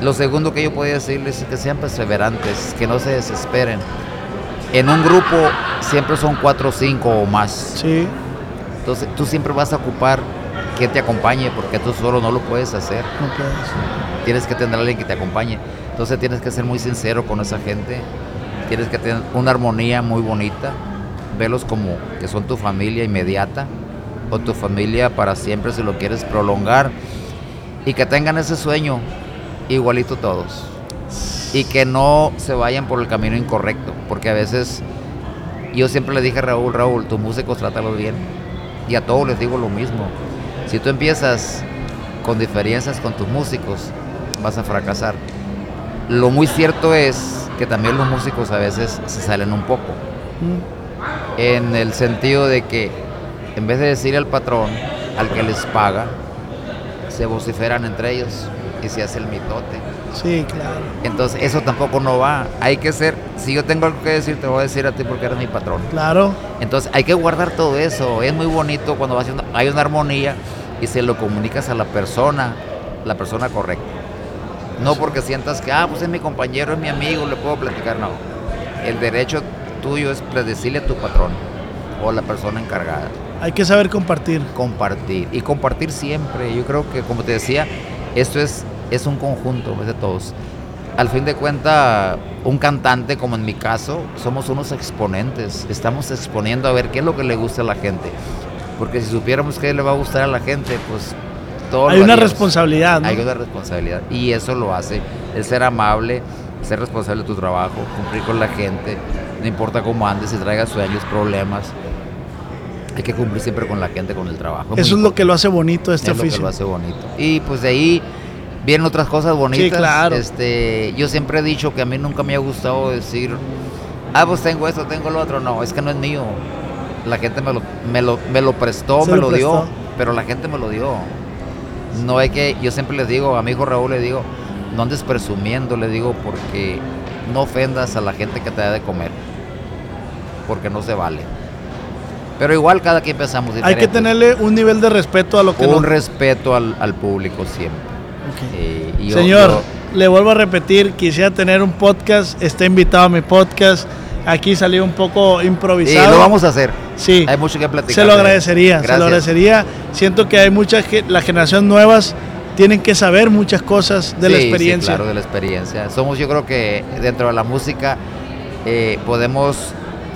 Lo segundo que yo podría decirles es que sean perseverantes, que no se desesperen. En un grupo siempre son cuatro o cinco o más. Sí. Entonces tú siempre vas a ocupar quien te acompañe porque tú solo no lo puedes hacer. No puedes. Tienes que tener a alguien que te acompañe. Entonces tienes que ser muy sincero con esa gente. Tienes que tener una armonía muy bonita. Velos como que son tu familia inmediata o tu familia para siempre si lo quieres prolongar. Y que tengan ese sueño igualito todos. Y que no se vayan por el camino incorrecto. Porque a veces yo siempre le dije a Raúl, Raúl, tus músicos trátalos bien. Y a todos les digo lo mismo. Si tú empiezas con diferencias con tus músicos, vas a fracasar. Lo muy cierto es que también los músicos a veces se salen un poco. En el sentido de que en vez de decirle al patrón, al que les paga, se vociferan entre ellos y se hace el mitote. Sí, claro. Entonces eso tampoco no va. Hay que ser, si yo tengo algo que decir, te voy a decir a ti porque eres mi patrón. Claro. Entonces hay que guardar todo eso. Es muy bonito cuando vas haciendo- hay una armonía y se lo comunicas a la persona, la persona correcta. No porque sientas que, ah, pues es mi compañero, es mi amigo, le puedo platicar. No. El derecho tuyo es decirle a tu patrón o a la persona encargada. Hay que saber compartir. Compartir. Y compartir siempre. Yo creo que, como te decía, esto es, es un conjunto es de todos. Al fin de cuentas, un cantante, como en mi caso, somos unos exponentes. Estamos exponiendo a ver qué es lo que le gusta a la gente. Porque si supiéramos qué le va a gustar a la gente, pues Hay una haríamos. responsabilidad, ¿no? Hay una responsabilidad. Y eso lo hace el ser amable, ser responsable de tu trabajo, cumplir con la gente. No importa cómo andes, si traigas sueños, problemas. Hay que cumplir siempre con la gente, con el trabajo. muy Eso es lo que lo hace bonito este es lo que lo hace bonito. Y pues de ahí vienen otras cosas bonitas. claro. Este, yo siempre he dicho que a mí nunca me ha gustado decir, ah, pues tengo esto, tengo lo otro. No, es que no es mío. La gente me lo, me lo, me lo prestó, Se me lo dio, pero la gente me lo dio. No hay que, yo siempre les digo, a mi hijo Raúl le digo, no andes presumiendo, le digo, porque no ofendas a la gente que te da de comer. Porque no se vale. Pero igual cada quien pensamos Hay diferente que tenerle un nivel de respeto a lo que un no- respeto al, al público siempre. Eh, y yo- Señor, yo- le vuelvo a repetir, quisiera tener un podcast, está invitado a mi podcast. Aquí salió un poco y improvisado. lo vamos a hacer. Sí. Hay mucho que platicar. Se lo de- agradecería, se lo agradecería. Siento que hay muchas, que las generaciones nuevas tienen que saber muchas cosas de la sí, experiencia. claro, de la experiencia. Somos, yo creo que dentro de la música eh, podemos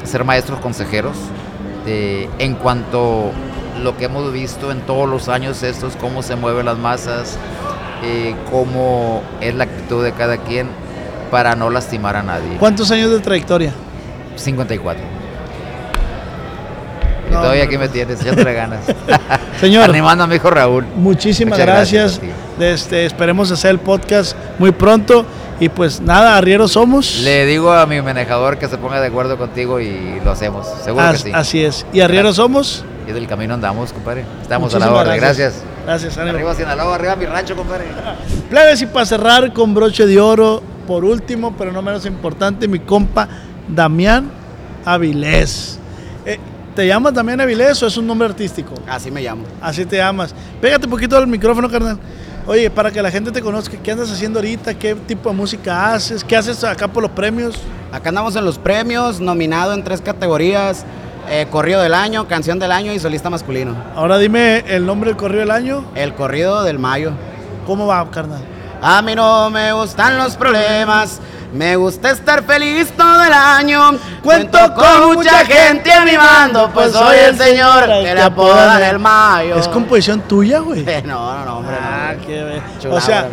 ser maestros consejeros en cuanto lo que hemos visto en todos los años estos, cómo se mueven las masas, eh, cómo es la actitud de cada quien para no lastimar a nadie. ¿Cuántos años de trayectoria? 54. Y No, todavía aquí me tienes, echándole ganas. *laughs* Señor. Animando a mi hijo Raúl. Muchísimas Muchas gracias. ti. Este, esperemos hacer el podcast muy pronto. Y pues nada, arrieros somos. Le digo a mi manejador que se ponga de acuerdo contigo y lo hacemos. Seguro As- que sí. Así es. Y arrieros somos. Y del camino andamos, compadre. Estamos a la Muchísimas orden. Gracias. Gracias, ánimo. Arriba Sinaloa, arriba mi rancho, compadre. *laughs* Plebes, y para cerrar con broche de oro, por último, pero no menos importante, mi compa Damián Avilés. ¿Te llamas Damián Avilés o es un nombre artístico? Así me llamo. Así te llamas. Pégate un poquito al micrófono, carnal. Oye, para que la gente te conozca, ¿qué andas haciendo ahorita? ¿Qué tipo de música haces? ¿Qué haces acá por los premios? Acá andamos en los premios, nominado en tres categorías, eh, corrido del año, canción del año y solista masculino. Ahora dime el nombre del corrido del año. El corrido del mayo. ¿Cómo va, carnal? A mí no me gustan los problemas, Me gusta estar feliz todo el año. Cuento con mucha gente a mi mando, pues soy el señor que le apodan el mayo. ¿Es composición tuya, güey? *laughs* No, no, no, hombre. Ah, no. qué Chulada O sea,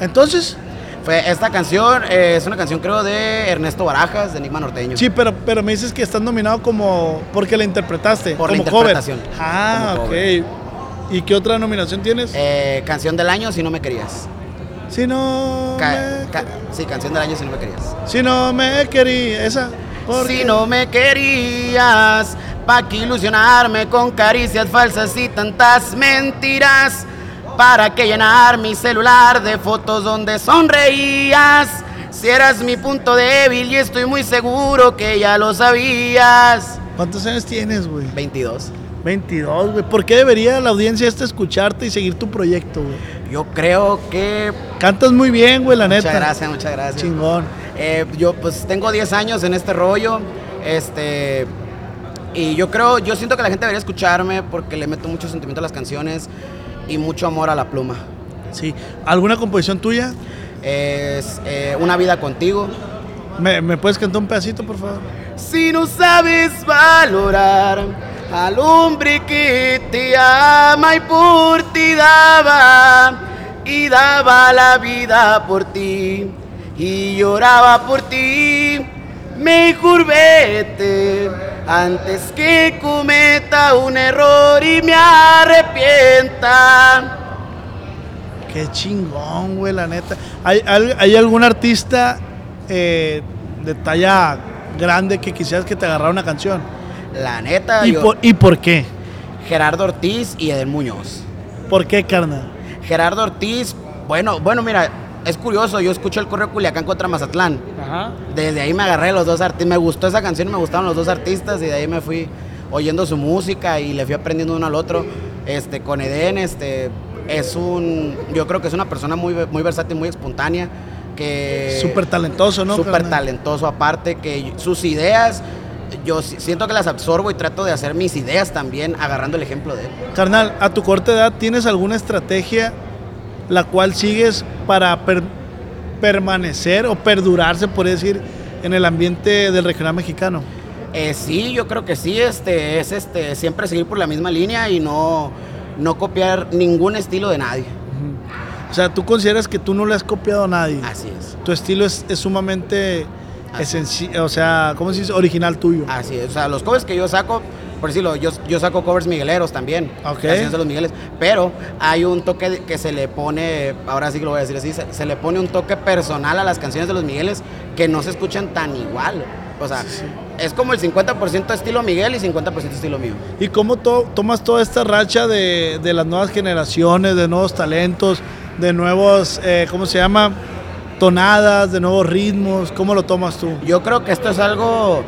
entonces, Fue esta canción, eh, es una canción creo de Ernesto Barajas, de Enigma Norteño. sí, pero, pero me dices que estás nominado como porque la interpretaste, Por la como cover. interpretación. Ah, Como ok. cover. ¿Y qué otra nominación tienes? Eh, canción del año, Si no me querías. Si no Ca- ca- sí, canción del año, Si no me querías. Si no me quería, esa. Si no me querías, pa' que ilusionarme con caricias falsas y tantas mentiras. ¿Para que llenar mi celular de fotos donde sonreías? Si eras mi punto débil y estoy muy seguro que ya lo sabías. ¿Cuántos años tienes, güey? 22. 22, güey. ¿Por qué debería la audiencia esta escucharte y seguir tu proyecto, güey? Yo creo que Cantas muy bien, güey, la neta. Muchas gracias, muchas gracias. Chingón. Eh, yo pues tengo 10 años en este rollo. Este. Y yo creo, yo siento que la gente debería escucharme porque le meto mucho sentimiento a las canciones y mucho amor a la pluma. Sí. ¿Alguna composición tuya? Es eh, Una vida contigo. ¿Me, me puedes cantar un pedacito, por favor? Si no sabes valorar al hombre que te ama y por ti daba, y daba la vida por ti, y lloraba por ti, mejor vete antes que cometa un error y me arrepienta. Qué chingón, güey, la neta. ¿Hay, hay algún artista eh, de talla grande que quisieras que te agarrara una canción? La neta, ¿Y, yo- por, ¿Y por qué? Gerardo Ortiz y Edel Muñoz. ¿Por qué, carnal? Gerardo Ortiz, bueno, bueno, mira, es curioso, yo escucho el correo Culiacán contra Mazatlán. Desde ahí me agarré los dos artistas, me gustó esa canción me gustaron los dos artistas y de ahí me fui oyendo su música y le fui aprendiendo uno al otro. Este, con Eden, este, es un, yo creo que es una persona muy, muy versátil, muy espontánea, que... Súper talentoso, ¿no? Súper talentoso aparte, que sus ideas, yo si- siento que las absorbo y trato de hacer mis ideas también, agarrando el ejemplo de él. Carnal, a tu corta edad, ¿tienes alguna estrategia la cual sigues para per- permanecer o perdurar, se puede decir, en el ambiente del regional mexicano? Eh, sí, yo creo que sí, este, es este, siempre seguir por la misma línea y no, no copiar ningún estilo de nadie. O sea, tú consideras que tú no le has copiado a nadie. Así es. Tu estilo es, es sumamente o sea, ¿cómo se dice? Original tuyo. Así es, o sea, los covers que yo saco, por decirlo, yo, yo saco covers migueleros también, Ok. canciones de los Migueles, pero hay un toque que se le pone, ahora sí que lo voy a decir así, se, se le pone un toque personal a las canciones de los Migueles que no se escuchan tan igual. O sea, es como el 50% estilo Miguel y 50% estilo mío. ¿Y cómo to- tomas toda esta racha de, de las nuevas generaciones, de nuevos talentos, de nuevos, eh, ¿cómo se llama? Tonadas, de nuevos ritmos. ¿Cómo lo tomas tú? Yo creo que esto es algo,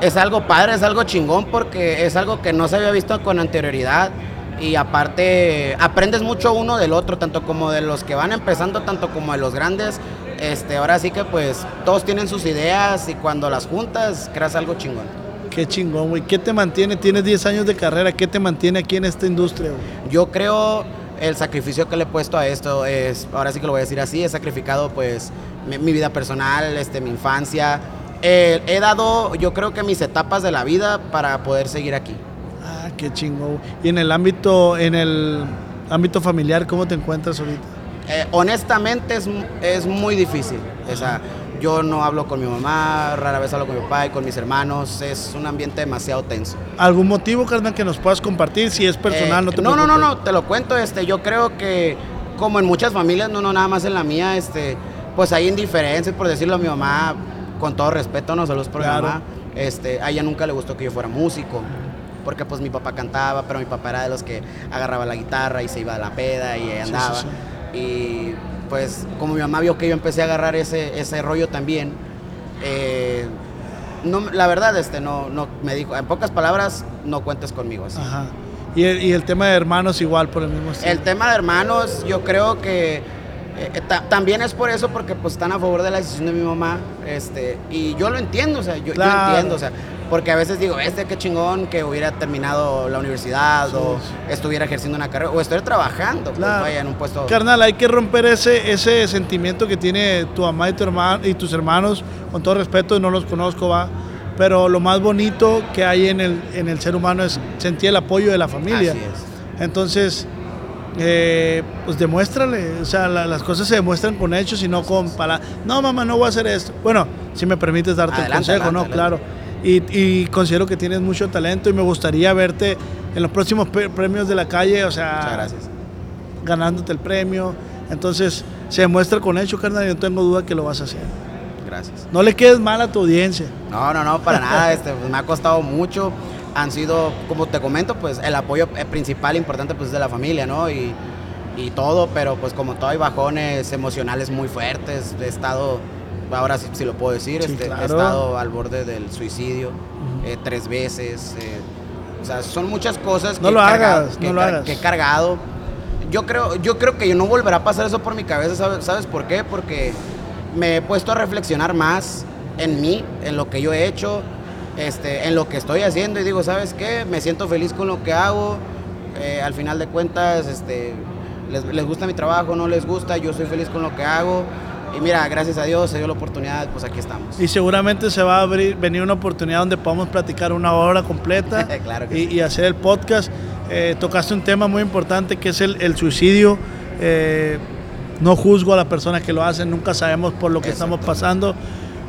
es algo padre, es algo chingón porque es algo que no se había visto con anterioridad y aparte aprendes mucho uno del otro, tanto como de los que van empezando, tanto como de los grandes. Este, ahora sí que pues todos tienen sus ideas y cuando las juntas creas algo chingón. Qué chingón, güey. ¿Qué te mantiene? Tienes 10 años de carrera. ¿Qué te mantiene aquí en esta industria, güey? Yo creo el sacrificio que le he puesto a esto es, ahora sí que lo voy a decir así, he sacrificado pues mi, mi vida personal, este, mi infancia. Eh, he dado, yo creo que mis etapas de la vida para poder seguir aquí. Ah, qué güey. Y en el ámbito, en el ámbito familiar, ¿cómo te encuentras ahorita? Eh, honestamente es, es muy difícil. O sea, yo no hablo con mi mamá, rara vez hablo con mi papá y con mis hermanos. Es un ambiente demasiado tenso. ¿Algún motivo, carnal, que nos puedas compartir? Si es personal, Eh, no te no, no, no, no, te lo cuento. Este, yo creo que como en muchas familias, no, no nada más en la mía, este, pues hay indiferencias, por decirlo a mi mamá, con todo respeto, no saludos por Claro. mi mamá. Este, a ella nunca le gustó que yo fuera músico. Porque pues mi papá cantaba, pero mi papá era de los que agarraba la guitarra y se iba a la peda y Sí, sí, andaba. sí. Y pues como mi mamá vio que yo empecé a agarrar ese, ese rollo también, eh, no, la verdad, este, no, no, me dijo, en pocas palabras, no cuentes conmigo así. Ajá. Y el, y el tema de hermanos igual, por el mismo estilo. El tema de hermanos, yo creo que Eh, eh, ta- también es por eso, porque pues están a favor de la decisión de mi mamá, este, y yo lo entiendo, o sea, yo, yo Claro. entiendo, o sea, porque a veces digo, este qué chingón que hubiera terminado la universidad o estuviera ejerciendo una carrera o estuviera trabajando, pues Claro. vaya en un puesto. Carnal, hay que romper ese, ese sentimiento que tiene tu mamá y, tu hermano, y tus hermanos, con todo respeto, no los conozco, va. Pero lo más bonito que hay en el, en el ser humano es sentir el apoyo de la familia. Así es. Entonces, eh, pues demuéstrale, o sea, la- las cosas se demuestran con hechos y no con palabras. No, mamá, no voy a hacer esto. Bueno, si me permites darte el Adelante, consejo, ¿no? adelante, Claro. Y, y considero que tienes mucho talento y me gustaría verte en los próximos premios de la calle, o sea, gracias. ganándote el premio. Entonces, se demuestra con hechos, carnal, y no tengo duda que lo vas a hacer. Gracias. No le quedes mal a tu audiencia. No, no, no, para nada, este, pues, me ha costado mucho. Han sido, como te comento, pues el apoyo eh, principal, importante, pues de la familia, ¿no? Y, y todo, pero pues como todo hay bajones emocionales muy fuertes. He estado, ahora sí, sí lo puedo decir, Sí, este, claro. he estado al borde del suicidio eh, tres veces. eh, o sea, son muchas cosas que, No lo he cargado- hagas, que no lo car- hagas. que he cargado. Yo creo, yo creo que no volverá a pasar eso por mi cabeza, ¿sabes, ¿sabes por qué? Porque me he puesto a reflexionar más en mí, en lo que yo he hecho, este, en lo que estoy haciendo y digo, ¿sabes qué? Me siento feliz con lo que hago. eh, al final de cuentas, este, les, les gusta mi trabajo, no les gusta, yo soy feliz con lo que hago. Y mira, gracias a Dios se dio la oportunidad, pues aquí estamos. Y seguramente se va a abrir, venir una oportunidad donde podamos platicar una hora completa *laughs* Claro que y, y hacer el podcast. Eh, tocaste un tema muy importante que es el, el suicidio. Eh, no juzgo a las personas que lo hacen, nunca sabemos por lo que estamos pasando.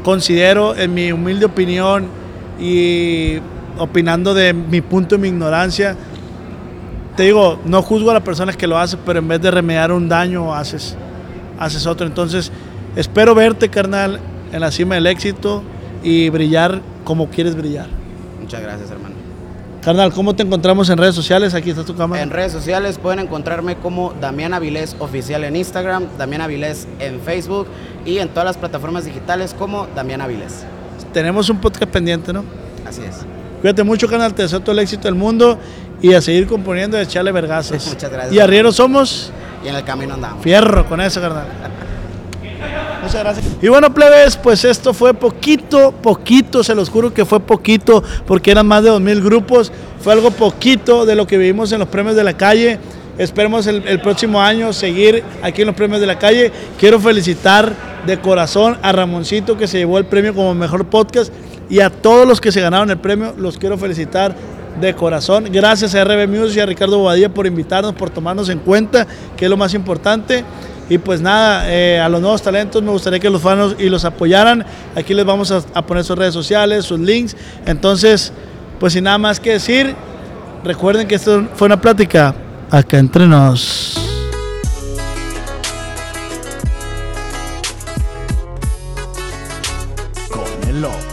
Considero, en mi humilde opinión y opinando de mi punto y mi ignorancia, te digo, no juzgo a las personas que lo hacen, pero en vez de remediar un daño, haces, haces otro. Entonces, espero verte, carnal, en la cima del éxito y brillar como quieres brillar. Muchas gracias, hermano. Carnal, ¿cómo te encontramos en redes sociales? Aquí está tu cámara. En redes sociales pueden encontrarme como Damián Avilés Oficial en Instagram, Damián Avilés en Facebook y en todas las plataformas digitales como Damián Avilés. Tenemos un podcast pendiente, ¿no? Así es. Cuídate mucho, carnal. Te deseo todo el éxito del mundo y a seguir componiendo y a echarle vergazos. Muchas gracias. Y arrieros somos Y en el camino andamos. fierro con eso, carnal. Muchas gracias. Y bueno, plebes, pues esto fue poquito, poquito, se los juro que fue poquito, porque eran más de 2.000 grupos. Fue algo poquito de lo que vivimos en los premios de la calle. Esperemos el, el próximo año seguir aquí en los premios de la calle. Quiero felicitar de corazón a Ramoncito que se llevó el premio como mejor podcast y a todos los que se ganaron el premio. Los quiero felicitar de corazón. Gracias a RB Music y a Ricardo Bobadilla por invitarnos, por tomarnos en cuenta, que es lo más importante. Y pues nada, eh, a los nuevos talentos me gustaría que los fans y los apoyaran. Aquí les vamos a, a poner sus redes sociales, sus links. Entonces, pues sin nada más que decir, recuerden que esto fue una plática acá entre nos. Con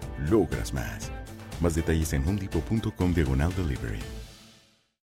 logras más. Más detalles en homedepot.com diagonal delivery.